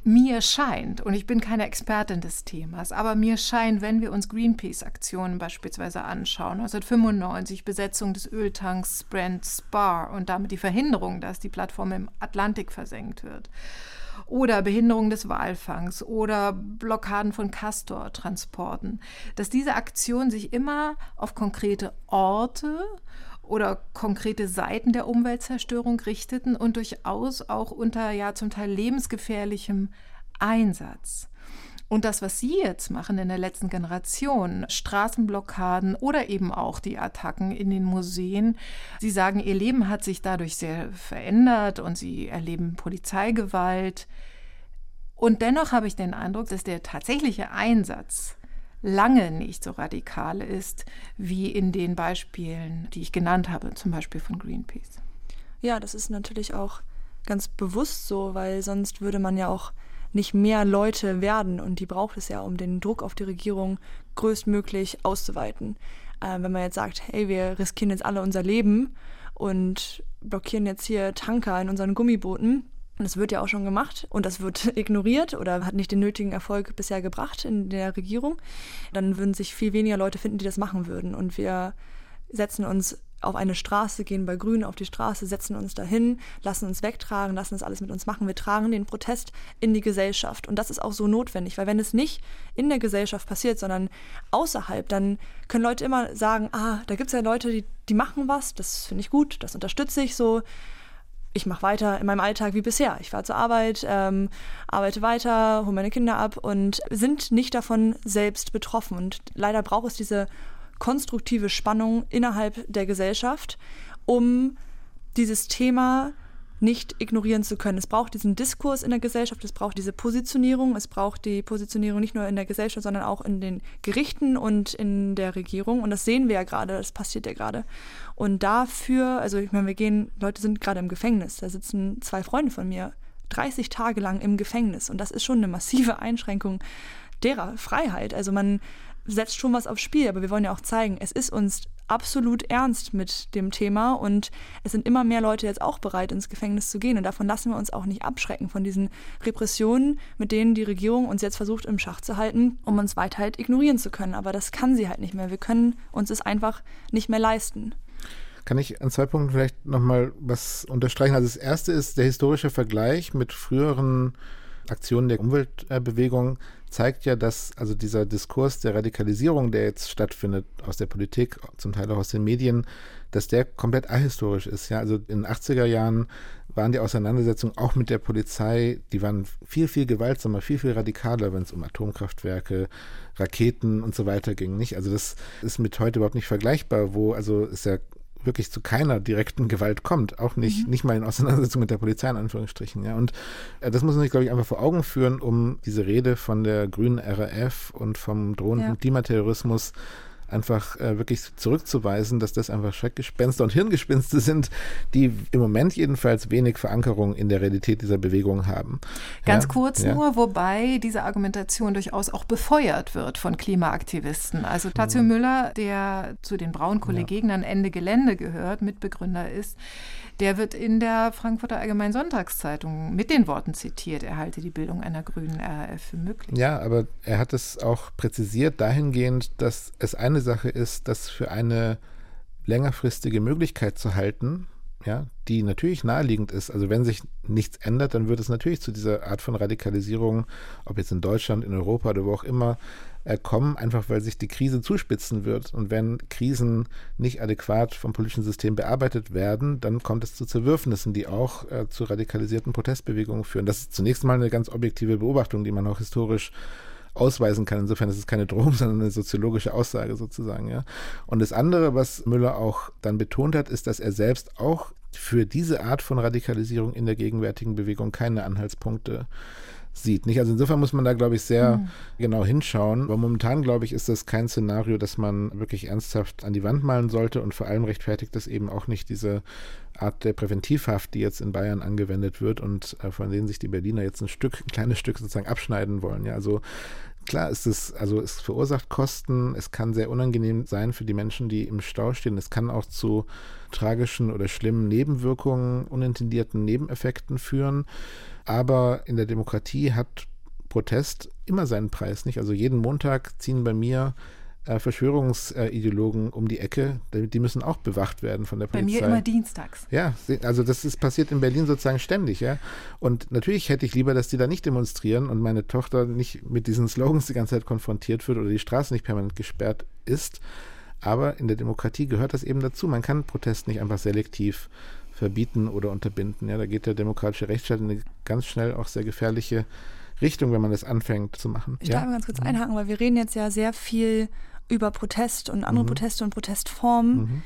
Mir scheint, und ich bin keine Expertin des Themas, aber mir scheint, wenn wir uns Greenpeace-Aktionen beispielsweise anschauen, 1995 Besetzung des Öltanks Brent Spar und damit die Verhinderung, dass die Plattform im Atlantik versenkt wird oder Behinderung des Walfangs oder Blockaden von Castor-Transporten, dass diese Aktionen sich immer auf konkrete Orte oder konkrete Seiten der Umweltzerstörung richteten und durchaus auch unter ja zum Teil lebensgefährlichem Einsatz. Und das, was Sie jetzt machen in der letzten Generation, Straßenblockaden oder eben auch die Attacken in den Museen, Sie sagen, Ihr Leben hat sich dadurch sehr verändert und Sie erleben Polizeigewalt. Und dennoch habe ich den Eindruck, dass der tatsächliche Einsatz lange nicht so radikal ist wie in den Beispielen, die ich genannt habe, zum Beispiel von Greenpeace. Ja, das ist natürlich auch ganz bewusst so, weil sonst würde man ja auch nicht mehr Leute werden und die braucht es ja, um den Druck auf die Regierung größtmöglich auszuweiten. Äh, wenn man jetzt sagt, hey, wir riskieren jetzt alle unser Leben und blockieren jetzt hier Tanker in unseren Gummibooten, das wird ja auch schon gemacht und das wird ignoriert oder hat nicht den nötigen Erfolg bisher gebracht in der Regierung, dann würden sich viel weniger Leute finden, die das machen würden. Und wir setzen uns auf eine Straße, gehen bei Grün auf die Straße, setzen uns dahin, lassen uns wegtragen, lassen das alles mit uns machen. Wir tragen den Protest in die Gesellschaft. Und das ist auch so notwendig, weil wenn es nicht in der Gesellschaft passiert, sondern außerhalb, dann können Leute immer sagen, ah, da gibt es ja Leute, die, die machen was, das finde ich gut, das unterstütze ich so. Ich mache weiter in meinem Alltag wie bisher. Ich fahre zur Arbeit, ähm, arbeite weiter, hole meine Kinder ab und sind nicht davon selbst betroffen. Und leider braucht es diese konstruktive Spannung innerhalb der Gesellschaft, um dieses Thema nicht ignorieren zu können. Es braucht diesen Diskurs in der Gesellschaft, es braucht diese Positionierung, es braucht die Positionierung nicht nur in der Gesellschaft, sondern auch in den Gerichten und in der Regierung. Und das sehen wir ja gerade, das passiert ja gerade. Und dafür, also ich meine, wir gehen, Leute sind gerade im Gefängnis, da sitzen zwei Freunde von mir 30 Tage lang im Gefängnis. Und das ist schon eine massive Einschränkung derer Freiheit. Also man setzt schon was aufs Spiel, aber wir wollen ja auch zeigen, es ist uns absolut ernst mit dem Thema und es sind immer mehr Leute jetzt auch bereit, ins Gefängnis zu gehen und davon lassen wir uns auch nicht abschrecken, von diesen Repressionen, mit denen die Regierung uns jetzt versucht im Schach zu halten, um uns weiter halt ignorieren zu können. Aber das kann sie halt nicht mehr. Wir können uns es einfach nicht mehr leisten. Kann ich an zwei Punkten vielleicht nochmal was unterstreichen? Also das erste ist der historische Vergleich mit früheren Aktionen der Umweltbewegung zeigt ja, dass also dieser Diskurs der Radikalisierung, der jetzt stattfindet aus der Politik, zum Teil auch aus den Medien, dass der komplett ahistorisch ist. Ja, also in den 80er Jahren waren die Auseinandersetzungen auch mit der Polizei, die waren viel, viel gewaltsamer, viel, viel radikaler, wenn es um Atomkraftwerke, Raketen und so weiter ging. Nicht? Also das ist mit heute überhaupt nicht vergleichbar, wo also ist ja wirklich zu keiner direkten Gewalt kommt, auch nicht, mhm. nicht mal in Auseinandersetzung mit der Polizei in Anführungsstrichen. Ja. Und äh, das muss man sich, glaube ich, einfach vor Augen führen, um diese Rede von der grünen RAF und vom drohenden ja. Klimaterrorismus einfach äh, wirklich zurückzuweisen, dass das einfach Schreckgespenster und Hirngespinste sind, die im Moment jedenfalls wenig Verankerung in der Realität dieser Bewegung haben. Ganz ja, kurz ja. nur, wobei diese Argumentation durchaus auch befeuert wird von Klimaaktivisten. Also Tazio mhm. Müller, der zu den Braunkohle-Gegnern Ende Gelände gehört, Mitbegründer ist, der wird in der Frankfurter Allgemeinen Sonntagszeitung mit den Worten zitiert, er halte die Bildung einer grünen RAF für möglich. Ja, aber er hat es auch präzisiert dahingehend, dass es eine Sache ist, das für eine längerfristige Möglichkeit zu halten, ja, die natürlich naheliegend ist. Also wenn sich nichts ändert, dann wird es natürlich zu dieser Art von Radikalisierung, ob jetzt in Deutschland, in Europa oder wo auch immer, äh, kommen, einfach weil sich die Krise zuspitzen wird. Und wenn Krisen nicht adäquat vom politischen System bearbeitet werden, dann kommt es zu Zerwürfnissen, die auch äh, zu radikalisierten Protestbewegungen führen. Das ist zunächst mal eine ganz objektive Beobachtung, die man auch historisch ausweisen kann. Insofern ist es keine Drohung, sondern eine soziologische Aussage sozusagen. Ja. Und das andere, was Müller auch dann betont hat, ist, dass er selbst auch für diese Art von Radikalisierung in der gegenwärtigen Bewegung keine Anhaltspunkte sieht. Nicht? Also insofern muss man da, glaube ich, sehr mhm. genau hinschauen. Aber momentan, glaube ich, ist das kein Szenario, das man wirklich ernsthaft an die Wand malen sollte und vor allem rechtfertigt das eben auch nicht diese Art der Präventivhaft, die jetzt in Bayern angewendet wird und äh, von denen sich die Berliner jetzt ein Stück, ein kleines Stück sozusagen abschneiden wollen. Ja, also klar ist es, also es verursacht Kosten, es kann sehr unangenehm sein für die Menschen, die im Stau stehen. Es kann auch zu tragischen oder schlimmen Nebenwirkungen, unintendierten Nebeneffekten führen. Aber in der Demokratie hat Protest immer seinen Preis, nicht? Also jeden Montag ziehen bei mir äh, Verschwörungsideologen um die Ecke, die müssen auch bewacht werden von der Polizei. Bei mir immer dienstags. Ja, also das ist passiert in Berlin sozusagen ständig, ja. Und natürlich hätte ich lieber, dass die da nicht demonstrieren und meine Tochter nicht mit diesen Slogans die ganze Zeit konfrontiert wird oder die Straße nicht permanent gesperrt ist. Aber in der Demokratie gehört das eben dazu. Man kann Protest nicht einfach selektiv verbieten oder unterbinden. Ja, da geht der demokratische Rechtsstaat in eine ganz schnell auch sehr gefährliche Richtung, wenn man das anfängt zu machen. Ich ja? darf mal ganz kurz mhm. einhaken, weil wir reden jetzt ja sehr viel über Protest und andere mhm. Proteste und Protestformen. Mhm.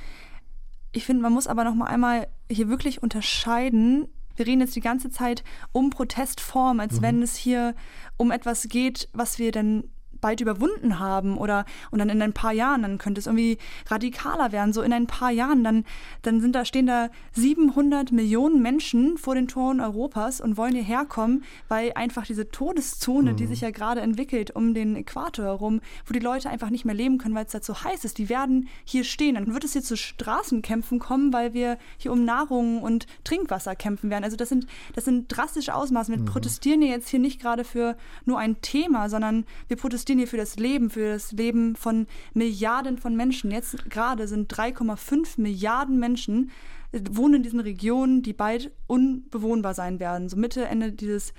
Ich finde, man muss aber noch mal einmal hier wirklich unterscheiden. Wir reden jetzt die ganze Zeit um Protestform, als mhm. wenn es hier um etwas geht, was wir dann bald überwunden haben oder und dann in ein paar Jahren, dann könnte es irgendwie radikaler werden. So in ein paar Jahren, dann, dann sind da, stehen da 700 Millionen Menschen vor den Toren Europas und wollen hierher kommen, weil einfach diese Todeszone, mhm. die sich ja gerade entwickelt um den Äquator herum, wo die Leute einfach nicht mehr leben können, weil es da zu heiß ist, die werden hier stehen. Dann wird es hier zu Straßenkämpfen kommen, weil wir hier um Nahrung und Trinkwasser kämpfen werden. Also das sind, das sind drastische Ausmaße. Wir mhm. protestieren ja jetzt hier nicht gerade für nur ein Thema, sondern wir protestieren hier für das Leben, für das Leben von Milliarden von Menschen. Jetzt gerade sind 3,5 Milliarden Menschen äh, wohnen in diesen Regionen, die bald unbewohnbar sein werden, so Mitte, Ende dieses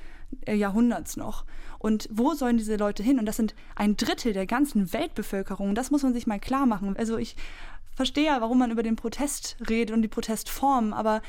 äh, Jahrhunderts noch. Und wo sollen diese Leute hin? Und das sind ein Drittel der ganzen Weltbevölkerung. Das muss man sich mal klar machen. Also ich verstehe ja, warum man über den Protest redet und die Protestform, aber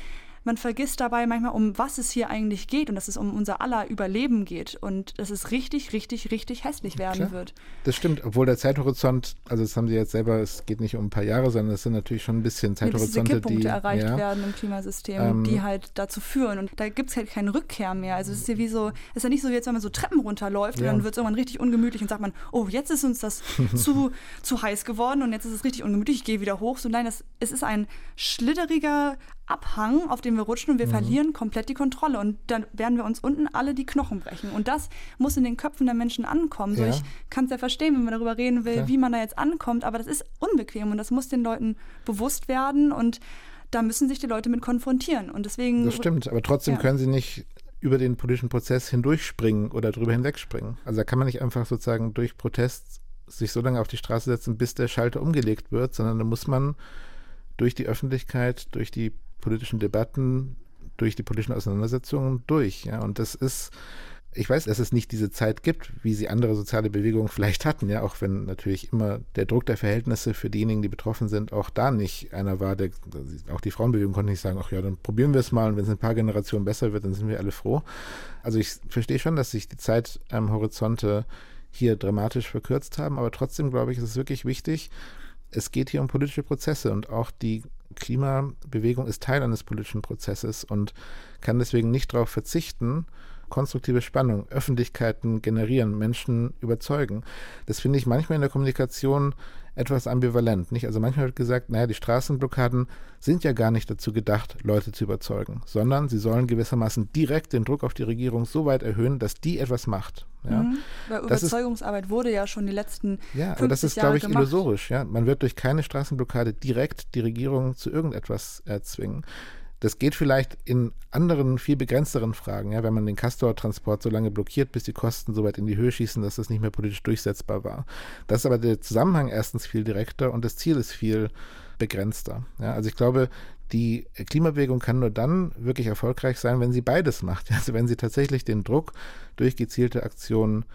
man vergisst dabei manchmal, um was es hier eigentlich geht und dass es um unser aller Überleben geht und dass es richtig, richtig, richtig hässlich werden Klar, wird. Das stimmt, obwohl der Zeithorizont, also das haben Sie jetzt selber, es geht nicht um ein paar Jahre, sondern es sind natürlich schon ein bisschen Zeithorizonte, ja, die erreicht ja, werden im Klimasystem, ähm, die halt dazu führen und da gibt es halt keine Rückkehr mehr. Also es ist ja wie so, es ist ja nicht so, wie jetzt, wenn man so Treppen runterläuft ja. und dann wird es irgendwann richtig ungemütlich und sagt man, oh, jetzt ist uns das zu, zu heiß geworden und jetzt ist es richtig ungemütlich, ich gehe wieder hoch. So nein, das, es ist ein schlitteriger, Abhang, auf dem wir rutschen und wir mhm. verlieren komplett die Kontrolle. Und dann werden wir uns unten alle die Knochen brechen. Und das muss in den Köpfen der Menschen ankommen. So, Ich kann es ja verstehen, wenn man darüber reden will, ja. wie man da jetzt ankommt, aber das ist unbequem und das muss den Leuten bewusst werden und da müssen sich die Leute mit konfrontieren. Und deswegen. Das stimmt, aber trotzdem ja. können sie nicht über den politischen Prozess hindurchspringen oder drüber hinwegspringen. Also da kann man nicht einfach sozusagen durch Protest sich so lange auf die Straße setzen, bis der Schalter umgelegt wird, sondern da muss man durch die Öffentlichkeit, durch die politischen Debatten, durch die politischen Auseinandersetzungen durch. Ja, und das ist, ich weiß, dass es nicht diese Zeit gibt, wie sie andere soziale Bewegungen vielleicht hatten, ja, auch wenn natürlich immer der Druck der Verhältnisse für diejenigen, die betroffen sind, auch da nicht einer war, der, auch die Frauenbewegung konnte nicht sagen, ach ja, dann probieren wir es mal und wenn es ein paar Generationen besser wird, dann sind wir alle froh. Also ich verstehe schon, dass sich die Zeithorizonte hier dramatisch verkürzt haben, aber trotzdem glaube ich, ist es wirklich wichtig, es geht hier um politische Prozesse und auch die Klimabewegung ist Teil eines politischen Prozesses und kann deswegen nicht darauf verzichten, konstruktive Spannung, Öffentlichkeiten generieren, Menschen überzeugen. Das finde ich manchmal in der Kommunikation etwas ambivalent. Nicht? Also manchmal wird gesagt, naja, die Straßenblockaden sind ja gar nicht dazu gedacht, Leute zu überzeugen, sondern sie sollen gewissermaßen direkt den Druck auf die Regierung so weit erhöhen, dass die etwas macht. Ja? Mhm. Weil Überzeugungsarbeit ist, wurde ja schon die letzten Ja, aber das ist, glaube ich, gemacht. illusorisch. Ja? Man wird durch keine Straßenblockade direkt die Regierung zu irgendetwas erzwingen. Das geht vielleicht in anderen, viel begrenzteren Fragen, ja, wenn man den Castor-Transport so lange blockiert, bis die Kosten so weit in die Höhe schießen, dass das nicht mehr politisch durchsetzbar war. Das ist aber der Zusammenhang erstens viel direkter und das Ziel ist viel begrenzter. Ja, also ich glaube, die Klimabewegung kann nur dann wirklich erfolgreich sein, wenn sie beides macht. Also wenn sie tatsächlich den Druck durch gezielte Aktionen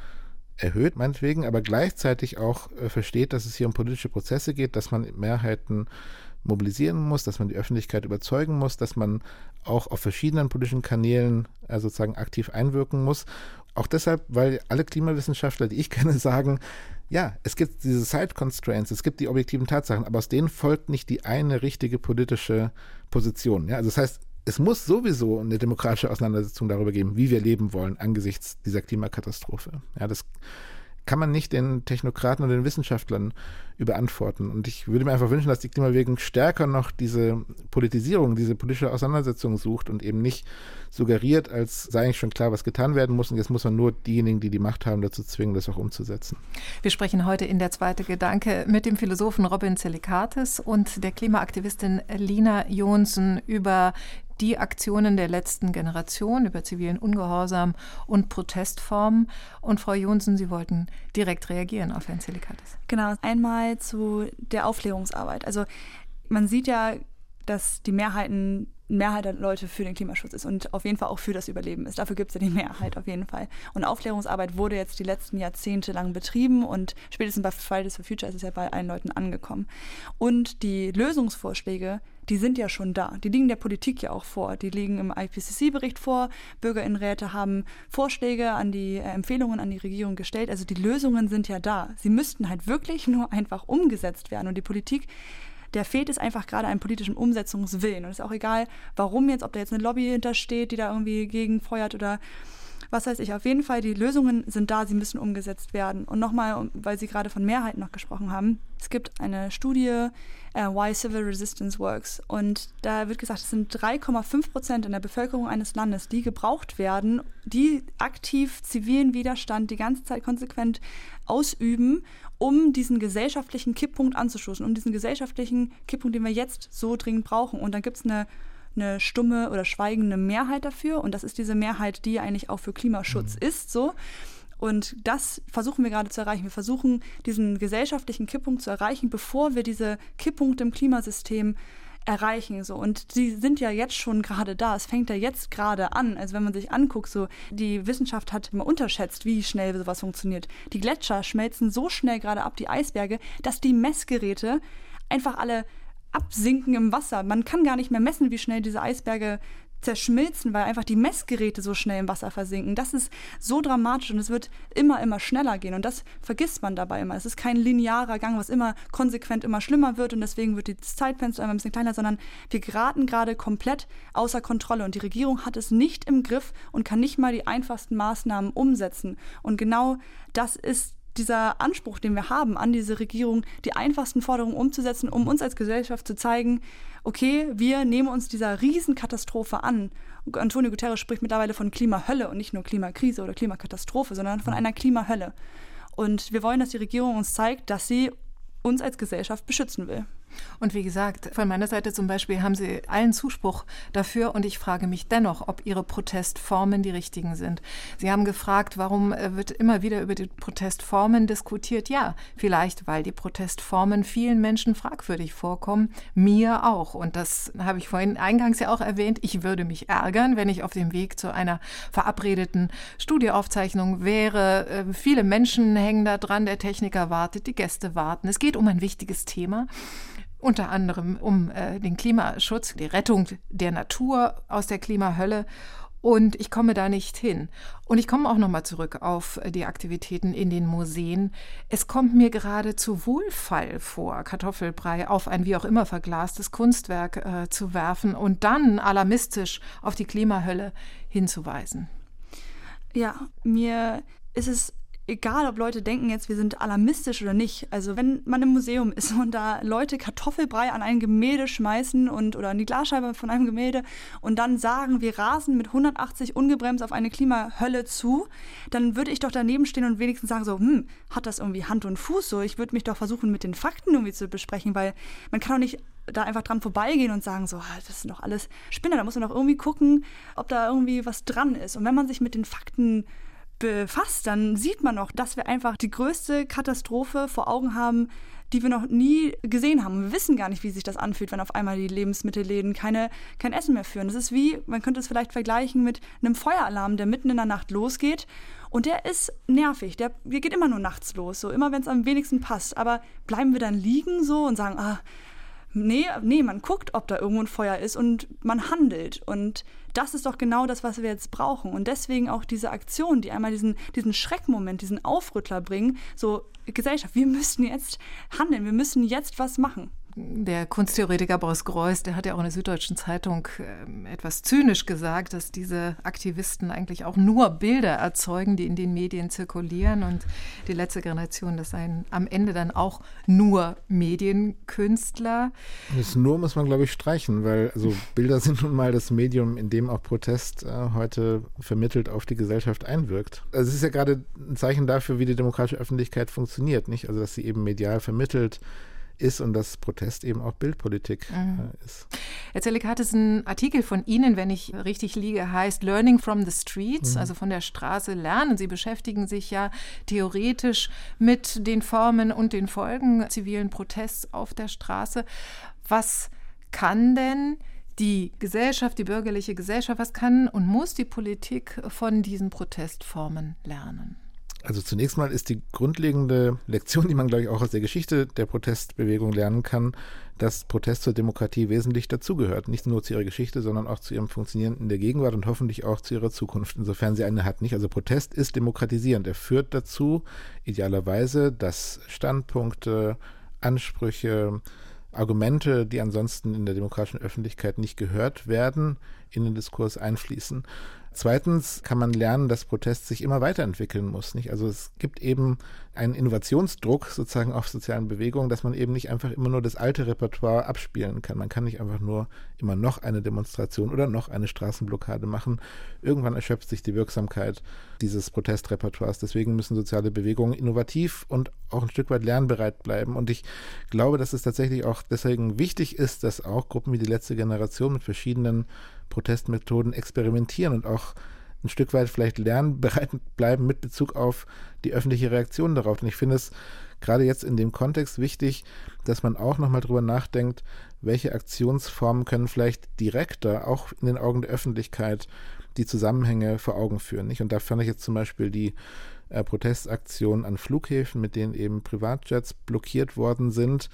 erhöht, meinetwegen, aber gleichzeitig auch äh, versteht, dass es hier um politische Prozesse geht, dass man Mehrheiten mobilisieren muss, dass man die Öffentlichkeit überzeugen muss, dass man auch auf verschiedenen politischen Kanälen äh, sozusagen aktiv einwirken muss. Auch deshalb, weil alle Klimawissenschaftler, die ich kenne, sagen, ja, es gibt diese Side Constraints, es gibt die objektiven Tatsachen, aber aus denen folgt nicht die eine richtige politische Position. Ja? Also das heißt, es muss sowieso eine demokratische Auseinandersetzung darüber geben, wie wir leben wollen angesichts dieser Klimakatastrophe. Ja, das kann man nicht den Technokraten und den Wissenschaftlern überantworten. Und ich würde mir einfach wünschen, dass die Klimabewegung stärker noch diese Politisierung, diese politische Auseinandersetzung sucht und eben nicht suggeriert, als sei eigentlich schon klar, was getan werden muss. Und jetzt muss man nur diejenigen, die die Macht haben, dazu zwingen, das auch umzusetzen. Wir sprechen heute in der zweite Gedanke mit dem Philosophen Robin Zelikatis und der Klimaaktivistin Lina Jonsen über die Aktionen der letzten Generation über zivilen Ungehorsam und Protestformen. Und Frau Jonsen, Sie wollten direkt reagieren auf Herrn Zelikatis. Genau, einmal zu der Aufklärungsarbeit. Also man sieht ja, dass die Mehrheiten Mehrheit der Leute für den Klimaschutz ist und auf jeden Fall auch für das Überleben ist. Dafür gibt es ja die Mehrheit auf jeden Fall. Und Aufklärungsarbeit wurde jetzt die letzten Jahrzehnte lang betrieben und spätestens bei Fridays for Future ist es ja bei allen Leuten angekommen. Und die Lösungsvorschläge, die sind ja schon da. Die liegen der Politik ja auch vor. Die liegen im IPCC-Bericht vor. Bürgerinnenräte haben Vorschläge an die äh, Empfehlungen an die Regierung gestellt. Also die Lösungen sind ja da. Sie müssten halt wirklich nur einfach umgesetzt werden. Und die Politik der fehlt es einfach gerade an politischem Umsetzungswillen. Und es ist auch egal, warum jetzt, ob da jetzt eine Lobby hintersteht, die da irgendwie gegenfeuert oder was weiß ich. Auf jeden Fall, die Lösungen sind da, sie müssen umgesetzt werden. Und nochmal, weil Sie gerade von Mehrheiten noch gesprochen haben, es gibt eine Studie, uh, Why Civil Resistance Works. Und da wird gesagt, es sind 3,5 Prozent in der Bevölkerung eines Landes, die gebraucht werden, die aktiv zivilen Widerstand die ganze Zeit konsequent ausüben um diesen gesellschaftlichen Kipppunkt anzustoßen, um diesen gesellschaftlichen Kipppunkt, den wir jetzt so dringend brauchen. Und dann gibt es eine, eine stumme oder schweigende Mehrheit dafür. Und das ist diese Mehrheit, die eigentlich auch für Klimaschutz mhm. ist. So. Und das versuchen wir gerade zu erreichen. Wir versuchen, diesen gesellschaftlichen Kipppunkt zu erreichen, bevor wir diese Kipppunkte im Klimasystem erreichen. So. Und sie sind ja jetzt schon gerade da. Es fängt ja jetzt gerade an. Also wenn man sich anguckt, so die Wissenschaft hat immer unterschätzt, wie schnell sowas funktioniert. Die Gletscher schmelzen so schnell gerade ab, die Eisberge, dass die Messgeräte einfach alle absinken im Wasser. Man kann gar nicht mehr messen, wie schnell diese Eisberge zerschmilzen, weil einfach die Messgeräte so schnell im Wasser versinken. Das ist so dramatisch und es wird immer, immer schneller gehen. Und das vergisst man dabei immer. Es ist kein linearer Gang, was immer konsequent immer schlimmer wird und deswegen wird das Zeitfenster immer ein bisschen kleiner, sondern wir geraten gerade komplett außer Kontrolle und die Regierung hat es nicht im Griff und kann nicht mal die einfachsten Maßnahmen umsetzen. Und genau das ist dieser Anspruch, den wir haben an diese Regierung, die einfachsten Forderungen umzusetzen, um uns als Gesellschaft zu zeigen, okay, wir nehmen uns dieser Riesenkatastrophe an. Antonio Guterres spricht mittlerweile von Klimahölle und nicht nur Klimakrise oder Klimakatastrophe, sondern von einer Klimahölle. Und wir wollen, dass die Regierung uns zeigt, dass sie uns als Gesellschaft beschützen will. Und wie gesagt, von meiner Seite zum Beispiel haben Sie allen Zuspruch dafür und ich frage mich dennoch, ob Ihre Protestformen die richtigen sind. Sie haben gefragt, warum äh, wird immer wieder über die Protestformen diskutiert? Ja, vielleicht, weil die Protestformen vielen Menschen fragwürdig vorkommen, mir auch. Und das habe ich vorhin eingangs ja auch erwähnt. Ich würde mich ärgern, wenn ich auf dem Weg zu einer verabredeten Studieaufzeichnung wäre. Äh, viele Menschen hängen da dran, der Techniker wartet, die Gäste warten. Es geht um ein wichtiges Thema unter anderem um äh, den Klimaschutz, die Rettung der Natur aus der Klimahölle. Und ich komme da nicht hin. Und ich komme auch nochmal zurück auf die Aktivitäten in den Museen. Es kommt mir gerade zu Wohlfall vor, Kartoffelbrei auf ein wie auch immer verglastes Kunstwerk äh, zu werfen und dann alarmistisch auf die Klimahölle hinzuweisen. Ja, mir ist es egal ob Leute denken jetzt, wir sind alarmistisch oder nicht. Also wenn man im Museum ist und da Leute Kartoffelbrei an ein Gemälde schmeißen und oder an die Glasscheibe von einem Gemälde und dann sagen, wir rasen mit 180 ungebremst auf eine Klimahölle zu, dann würde ich doch daneben stehen und wenigstens sagen so, hm, hat das irgendwie Hand und Fuß so? Ich würde mich doch versuchen mit den Fakten irgendwie zu besprechen, weil man kann doch nicht da einfach dran vorbeigehen und sagen so, ah, das sind doch alles Spinner, da muss man doch irgendwie gucken, ob da irgendwie was dran ist. Und wenn man sich mit den Fakten befasst, dann sieht man auch, dass wir einfach die größte Katastrophe vor Augen haben, die wir noch nie gesehen haben. Wir wissen gar nicht, wie sich das anfühlt, wenn auf einmal die Lebensmittelläden keine, kein Essen mehr führen. Das ist wie, man könnte es vielleicht vergleichen mit einem Feueralarm, der mitten in der Nacht losgeht. Und der ist nervig, der, der geht immer nur nachts los, so immer wenn es am wenigsten passt. Aber bleiben wir dann liegen so und sagen, ah, Nee, nee, man guckt, ob da irgendwo ein Feuer ist und man handelt. Und das ist doch genau das, was wir jetzt brauchen. Und deswegen auch diese Aktion, die einmal diesen, diesen Schreckmoment, diesen Aufrüttler bringen, so Gesellschaft, wir müssen jetzt handeln, wir müssen jetzt was machen der Kunsttheoretiker Boris Greuß, der hat ja auch in der Süddeutschen Zeitung äh, etwas zynisch gesagt, dass diese Aktivisten eigentlich auch nur Bilder erzeugen, die in den Medien zirkulieren und die letzte Generation, das seien am Ende dann auch nur Medienkünstler. Das nur muss man, glaube ich, streichen, weil also Bilder sind nun mal das Medium, in dem auch Protest äh, heute vermittelt auf die Gesellschaft einwirkt. Also es ist ja gerade ein Zeichen dafür, wie die demokratische Öffentlichkeit funktioniert, nicht? Also dass sie eben medial vermittelt, ist und dass Protest eben auch Bildpolitik mhm. äh, ist. Herr Zellikat, ist ein Artikel von Ihnen, wenn ich richtig liege, heißt Learning from the Streets, mhm. also von der Straße lernen. Sie beschäftigen sich ja theoretisch mit den Formen und den Folgen zivilen Protests auf der Straße. Was kann denn die Gesellschaft, die bürgerliche Gesellschaft, was kann und muss die Politik von diesen Protestformen lernen? Also zunächst mal ist die grundlegende Lektion, die man, glaube ich, auch aus der Geschichte der Protestbewegung lernen kann, dass Protest zur Demokratie wesentlich dazugehört. Nicht nur zu ihrer Geschichte, sondern auch zu ihrem Funktionieren in der Gegenwart und hoffentlich auch zu ihrer Zukunft, insofern sie eine hat. Nicht? Also Protest ist demokratisierend. Er führt dazu, idealerweise, dass Standpunkte, Ansprüche, Argumente, die ansonsten in der demokratischen Öffentlichkeit nicht gehört werden, in den Diskurs einfließen. Zweitens kann man lernen, dass Protest sich immer weiterentwickeln muss. Nicht? Also es gibt eben einen Innovationsdruck sozusagen auf sozialen Bewegungen, dass man eben nicht einfach immer nur das alte Repertoire abspielen kann. Man kann nicht einfach nur immer noch eine Demonstration oder noch eine Straßenblockade machen. Irgendwann erschöpft sich die Wirksamkeit dieses Protestrepertoires. Deswegen müssen soziale Bewegungen innovativ und auch ein Stück weit lernbereit bleiben. Und ich glaube, dass es tatsächlich auch deswegen wichtig ist, dass auch Gruppen wie die letzte Generation mit verschiedenen Protestmethoden experimentieren und auch ein Stück weit vielleicht lernbereit bleiben mit Bezug auf die öffentliche Reaktion darauf. Und ich finde es gerade jetzt in dem Kontext wichtig, dass man auch nochmal drüber nachdenkt, welche Aktionsformen können vielleicht direkter, auch in den Augen der Öffentlichkeit, die Zusammenhänge vor Augen führen. Nicht? Und da fand ich jetzt zum Beispiel die äh, Protestaktionen an Flughäfen, mit denen eben Privatjets blockiert worden sind,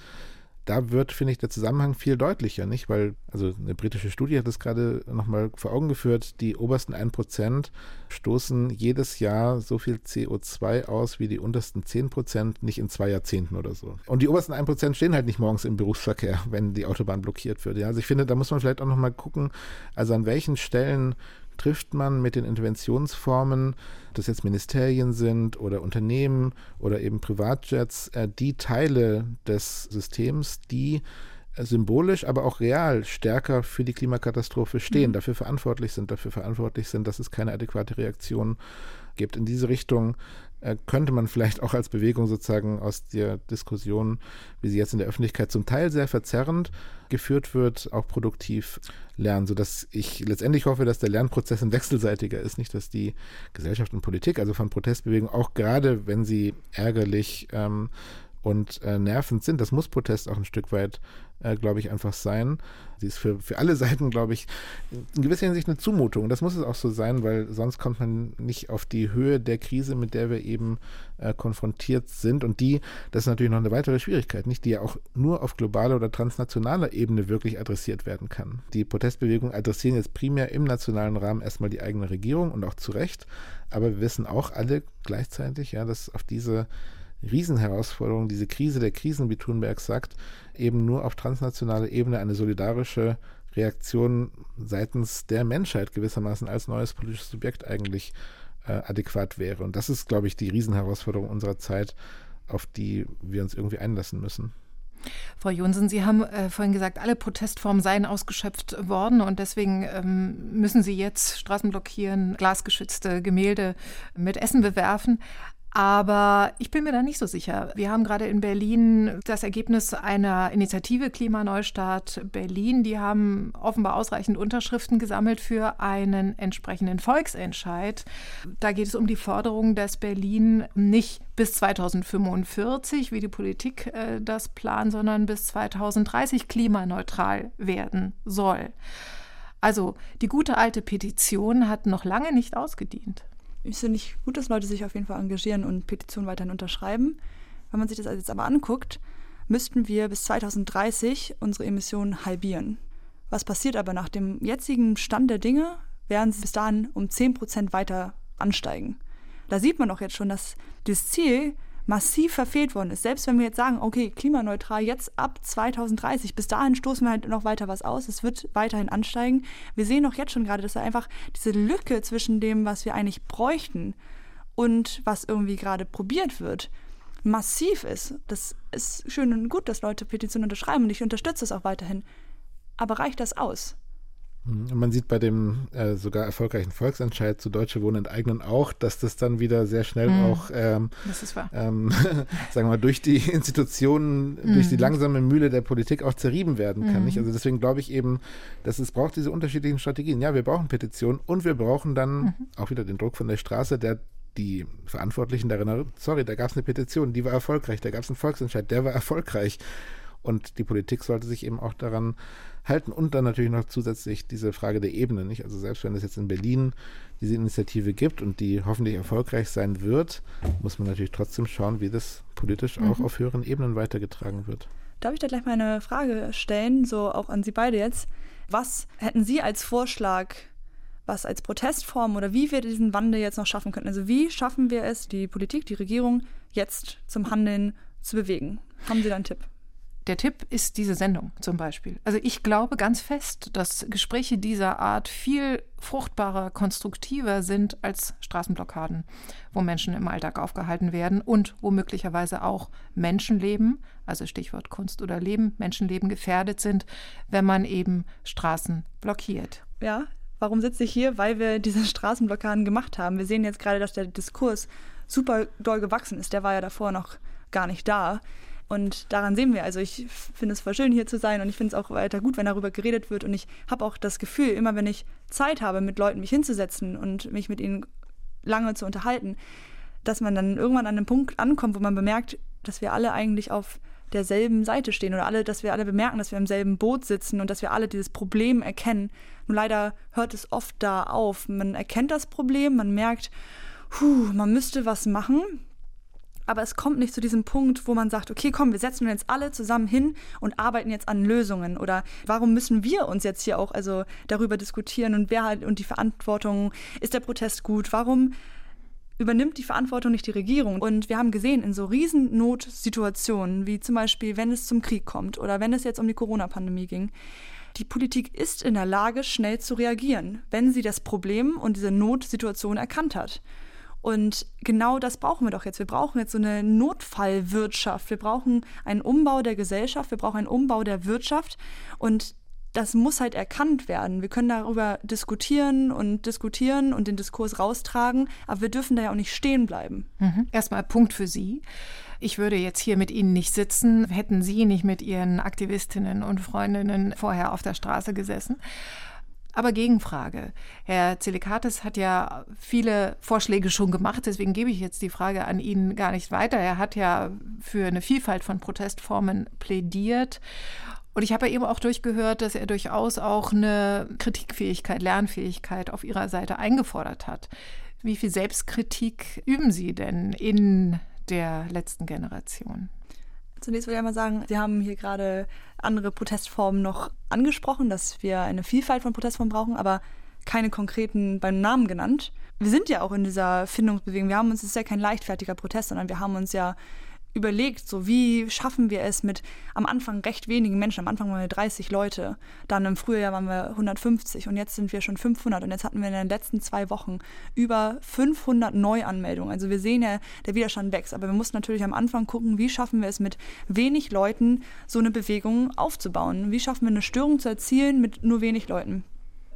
da wird, finde ich, der Zusammenhang viel deutlicher, nicht? Weil, also eine britische Studie hat es gerade nochmal vor Augen geführt, die obersten 1% stoßen jedes Jahr so viel CO2 aus wie die untersten 10%, nicht in zwei Jahrzehnten oder so. Und die obersten 1% stehen halt nicht morgens im Berufsverkehr, wenn die Autobahn blockiert wird. Ja? Also ich finde, da muss man vielleicht auch nochmal gucken, also an welchen Stellen trifft man mit den Interventionsformen, das jetzt Ministerien sind oder Unternehmen oder eben Privatjets, äh, die Teile des Systems, die äh, symbolisch, aber auch real stärker für die Klimakatastrophe stehen, mhm. dafür verantwortlich sind, dafür verantwortlich sind, dass es keine adäquate Reaktion gibt. In diese Richtung könnte man vielleicht auch als Bewegung sozusagen aus der Diskussion, wie sie jetzt in der Öffentlichkeit zum Teil sehr verzerrend geführt wird, auch produktiv lernen, sodass ich letztendlich hoffe, dass der Lernprozess ein wechselseitiger ist, nicht dass die Gesellschaft und Politik, also von Protestbewegungen, auch gerade wenn sie ärgerlich ähm, und äh, nervend sind. Das muss Protest auch ein Stück weit, äh, glaube ich, einfach sein. Sie ist für, für alle Seiten, glaube ich, in gewisser Hinsicht eine Zumutung. Das muss es auch so sein, weil sonst kommt man nicht auf die Höhe der Krise, mit der wir eben äh, konfrontiert sind. Und die, das ist natürlich noch eine weitere Schwierigkeit, nicht, die ja auch nur auf globaler oder transnationaler Ebene wirklich adressiert werden kann. Die Protestbewegungen adressieren jetzt primär im nationalen Rahmen erstmal die eigene Regierung und auch zu Recht. Aber wir wissen auch alle gleichzeitig, ja, dass auf diese Riesenherausforderung, diese Krise der Krisen, wie Thunberg sagt, eben nur auf transnationaler Ebene eine solidarische Reaktion seitens der Menschheit gewissermaßen als neues politisches Subjekt eigentlich äh, adäquat wäre. Und das ist, glaube ich, die Riesenherausforderung unserer Zeit, auf die wir uns irgendwie einlassen müssen. Frau Jonsen, Sie haben äh, vorhin gesagt, alle Protestformen seien ausgeschöpft worden und deswegen ähm, müssen Sie jetzt Straßen blockieren, glasgeschützte Gemälde mit Essen bewerfen. Aber ich bin mir da nicht so sicher. Wir haben gerade in Berlin das Ergebnis einer Initiative Klimaneustart Berlin. Die haben offenbar ausreichend Unterschriften gesammelt für einen entsprechenden Volksentscheid. Da geht es um die Forderung, dass Berlin nicht bis 2045, wie die Politik äh, das plant, sondern bis 2030 klimaneutral werden soll. Also die gute alte Petition hat noch lange nicht ausgedient ich finde ich gut, dass Leute sich auf jeden Fall engagieren und Petitionen weiterhin unterschreiben. Wenn man sich das jetzt aber anguckt, müssten wir bis 2030 unsere Emissionen halbieren. Was passiert aber nach dem jetzigen Stand der Dinge, werden sie bis dahin um 10 Prozent weiter ansteigen. Da sieht man doch jetzt schon, dass das Ziel massiv verfehlt worden ist. Selbst wenn wir jetzt sagen, okay, klimaneutral jetzt ab 2030, bis dahin stoßen wir halt noch weiter was aus, es wird weiterhin ansteigen. Wir sehen doch jetzt schon gerade, dass da einfach diese Lücke zwischen dem, was wir eigentlich bräuchten und was irgendwie gerade probiert wird, massiv ist. Das ist schön und gut, dass Leute Petitionen unterschreiben und ich unterstütze es auch weiterhin. Aber reicht das aus? Mhm. Man sieht bei dem äh, sogar erfolgreichen Volksentscheid zu Deutsche Wohnen enteignen auch, dass das dann wieder sehr schnell mhm. auch, ähm, ähm, sagen wir mal, durch die Institutionen, mhm. durch die mhm. langsame Mühle der Politik auch zerrieben werden kann. Mhm. Nicht? Also deswegen glaube ich eben, dass es braucht diese unterschiedlichen Strategien. Ja, wir brauchen Petitionen und wir brauchen dann mhm. auch wieder den Druck von der Straße, der die Verantwortlichen darin, sorry, da gab es eine Petition, die war erfolgreich, da gab es einen Volksentscheid, der war erfolgreich. Und die Politik sollte sich eben auch daran halten und dann natürlich noch zusätzlich diese Frage der Ebene, nicht? Also selbst wenn es jetzt in Berlin diese Initiative gibt und die hoffentlich erfolgreich sein wird, muss man natürlich trotzdem schauen, wie das politisch mhm. auch auf höheren Ebenen weitergetragen wird. Darf ich da gleich mal eine Frage stellen, so auch an Sie beide jetzt? Was hätten Sie als Vorschlag, was als Protestform oder wie wir diesen Wandel jetzt noch schaffen könnten? Also wie schaffen wir es, die Politik, die Regierung jetzt zum Handeln zu bewegen? Haben Sie da einen Tipp? Der Tipp ist diese Sendung zum Beispiel. Also ich glaube ganz fest, dass Gespräche dieser Art viel fruchtbarer, konstruktiver sind als Straßenblockaden, wo Menschen im Alltag aufgehalten werden und wo möglicherweise auch Menschenleben, also Stichwort Kunst oder Leben, Menschenleben gefährdet sind, wenn man eben Straßen blockiert. Ja, warum sitze ich hier? Weil wir diese Straßenblockaden gemacht haben. Wir sehen jetzt gerade, dass der Diskurs super doll gewachsen ist. Der war ja davor noch gar nicht da. Und daran sehen wir, also ich finde es voll schön, hier zu sein und ich finde es auch weiter gut, wenn darüber geredet wird. Und ich habe auch das Gefühl, immer wenn ich Zeit habe, mit Leuten mich hinzusetzen und mich mit ihnen lange zu unterhalten, dass man dann irgendwann an einem Punkt ankommt, wo man bemerkt, dass wir alle eigentlich auf derselben Seite stehen oder alle, dass wir alle bemerken, dass wir im selben Boot sitzen und dass wir alle dieses Problem erkennen. Nur leider hört es oft da auf. Man erkennt das Problem, man merkt, puh, man müsste was machen, aber es kommt nicht zu diesem Punkt, wo man sagt, okay, komm, wir setzen uns jetzt alle zusammen hin und arbeiten jetzt an Lösungen. Oder warum müssen wir uns jetzt hier auch also darüber diskutieren und wer halt und die Verantwortung, ist der Protest gut? Warum übernimmt die Verantwortung nicht die Regierung? Und wir haben gesehen, in so Riesennotsituationen, wie zum Beispiel, wenn es zum Krieg kommt oder wenn es jetzt um die Corona-Pandemie ging, die Politik ist in der Lage, schnell zu reagieren, wenn sie das Problem und diese Notsituation erkannt hat. Und genau das brauchen wir doch jetzt. Wir brauchen jetzt so eine Notfallwirtschaft. Wir brauchen einen Umbau der Gesellschaft. Wir brauchen einen Umbau der Wirtschaft. Und das muss halt erkannt werden. Wir können darüber diskutieren und diskutieren und den Diskurs raustragen, aber wir dürfen da ja auch nicht stehen bleiben. Mhm. Erstmal Punkt für Sie. Ich würde jetzt hier mit Ihnen nicht sitzen, hätten Sie nicht mit Ihren Aktivistinnen und Freundinnen vorher auf der Straße gesessen. Aber Gegenfrage. Herr Zelikatis hat ja viele Vorschläge schon gemacht, deswegen gebe ich jetzt die Frage an ihn gar nicht weiter. Er hat ja für eine Vielfalt von Protestformen plädiert. Und ich habe ja eben auch durchgehört, dass er durchaus auch eine Kritikfähigkeit, Lernfähigkeit auf Ihrer Seite eingefordert hat. Wie viel Selbstkritik üben Sie denn in der letzten Generation? Zunächst würde ich einmal sagen, Sie haben hier gerade andere Protestformen noch angesprochen, dass wir eine Vielfalt von Protestformen brauchen, aber keine konkreten beim Namen genannt. Wir sind ja auch in dieser Findungsbewegung. Wir haben uns, es ist ja kein leichtfertiger Protest, sondern wir haben uns ja überlegt, so wie schaffen wir es mit am Anfang recht wenigen Menschen, am Anfang waren wir 30 Leute, dann im Frühjahr waren wir 150 und jetzt sind wir schon 500 und jetzt hatten wir in den letzten zwei Wochen über 500 Neuanmeldungen. Also wir sehen ja, der Widerstand wächst, aber wir mussten natürlich am Anfang gucken, wie schaffen wir es mit wenig Leuten so eine Bewegung aufzubauen, wie schaffen wir eine Störung zu erzielen mit nur wenig Leuten.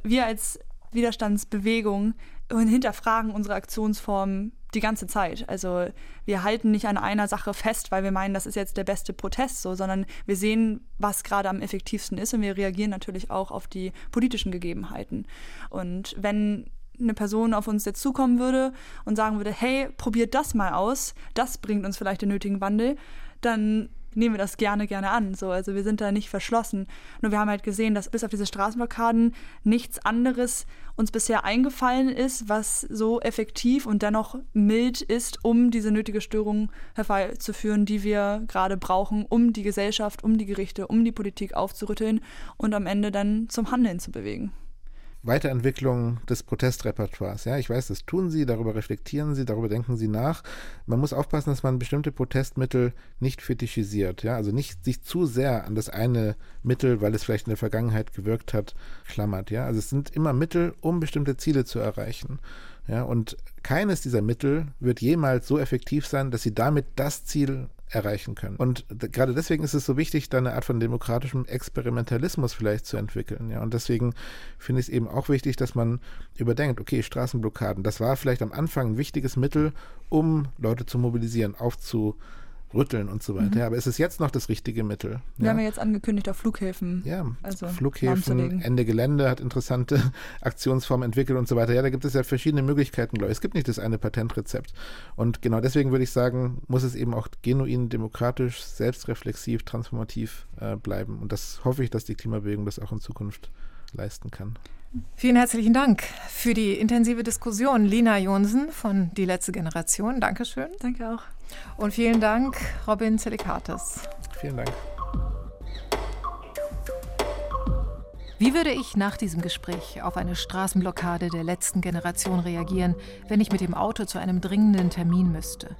Wir als Widerstandsbewegung hinterfragen unsere Aktionsformen die ganze Zeit. Also wir halten nicht an einer Sache fest, weil wir meinen, das ist jetzt der beste Protest, so, sondern wir sehen, was gerade am effektivsten ist und wir reagieren natürlich auch auf die politischen Gegebenheiten. Und wenn eine Person auf uns jetzt zukommen würde und sagen würde, hey, probiert das mal aus, das bringt uns vielleicht den nötigen Wandel, dann nehmen wir das gerne, gerne an. So, also wir sind da nicht verschlossen. Nur wir haben halt gesehen, dass bis auf diese Straßenblockaden nichts anderes uns bisher eingefallen ist, was so effektiv und dennoch mild ist, um diese nötige Störung herbeizuführen, die wir gerade brauchen, um die Gesellschaft, um die Gerichte, um die Politik aufzurütteln und am Ende dann zum Handeln zu bewegen. Weiterentwicklung des Protestrepertoires. Ja, ich weiß, das tun Sie, darüber reflektieren Sie, darüber denken Sie nach. Man muss aufpassen, dass man bestimmte Protestmittel nicht fetischisiert. Ja, also nicht sich zu sehr an das eine Mittel, weil es vielleicht in der Vergangenheit gewirkt hat, klammert. Ja, also es sind immer Mittel, um bestimmte Ziele zu erreichen. Ja, und keines dieser Mittel wird jemals so effektiv sein, dass sie damit das Ziel erreichen können. Und gerade deswegen ist es so wichtig, da eine Art von demokratischem Experimentalismus vielleicht zu entwickeln. Ja, und deswegen finde ich es eben auch wichtig, dass man überdenkt, okay, Straßenblockaden, das war vielleicht am Anfang ein wichtiges Mittel, um Leute zu mobilisieren, aufzu rütteln und so weiter. Mhm. Ja, aber ist es jetzt noch das richtige Mittel? Wir ja. haben ja jetzt angekündigt, auf Flughäfen. Ja, also Flughäfen, Ende Gelände hat interessante Aktionsformen entwickelt und so weiter. Ja, da gibt es ja verschiedene Möglichkeiten, glaube ich. Es gibt nicht das eine Patentrezept. Und genau deswegen würde ich sagen, muss es eben auch genuin demokratisch, selbstreflexiv, transformativ äh, bleiben. Und das hoffe ich, dass die Klimabewegung das auch in Zukunft leisten kann. Vielen herzlichen Dank für die intensive Diskussion. Lina Jonsen von Die letzte Generation. Dankeschön. Danke auch. Und vielen Dank, Robin Zelikatis. Vielen Dank. Wie würde ich nach diesem Gespräch auf eine Straßenblockade der letzten Generation reagieren, wenn ich mit dem Auto zu einem dringenden Termin müsste?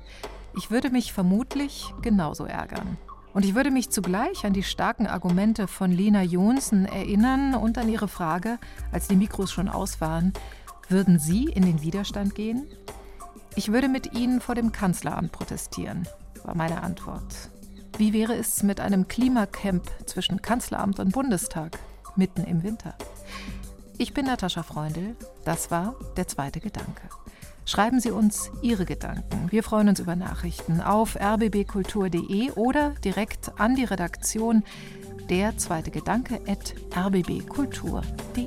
Ich würde mich vermutlich genauso ärgern. Und ich würde mich zugleich an die starken Argumente von Lena Jonsen erinnern und an ihre Frage, als die Mikros schon aus waren, würden Sie in den Widerstand gehen? Ich würde mit Ihnen vor dem Kanzleramt protestieren, war meine Antwort. Wie wäre es mit einem Klimacamp zwischen Kanzleramt und Bundestag mitten im Winter? Ich bin Natascha Freundl, das war der zweite Gedanke. Schreiben Sie uns Ihre Gedanken. Wir freuen uns über Nachrichten auf rbbkultur.de oder direkt an die Redaktion der zweite Gedanke at rbbkultur.de.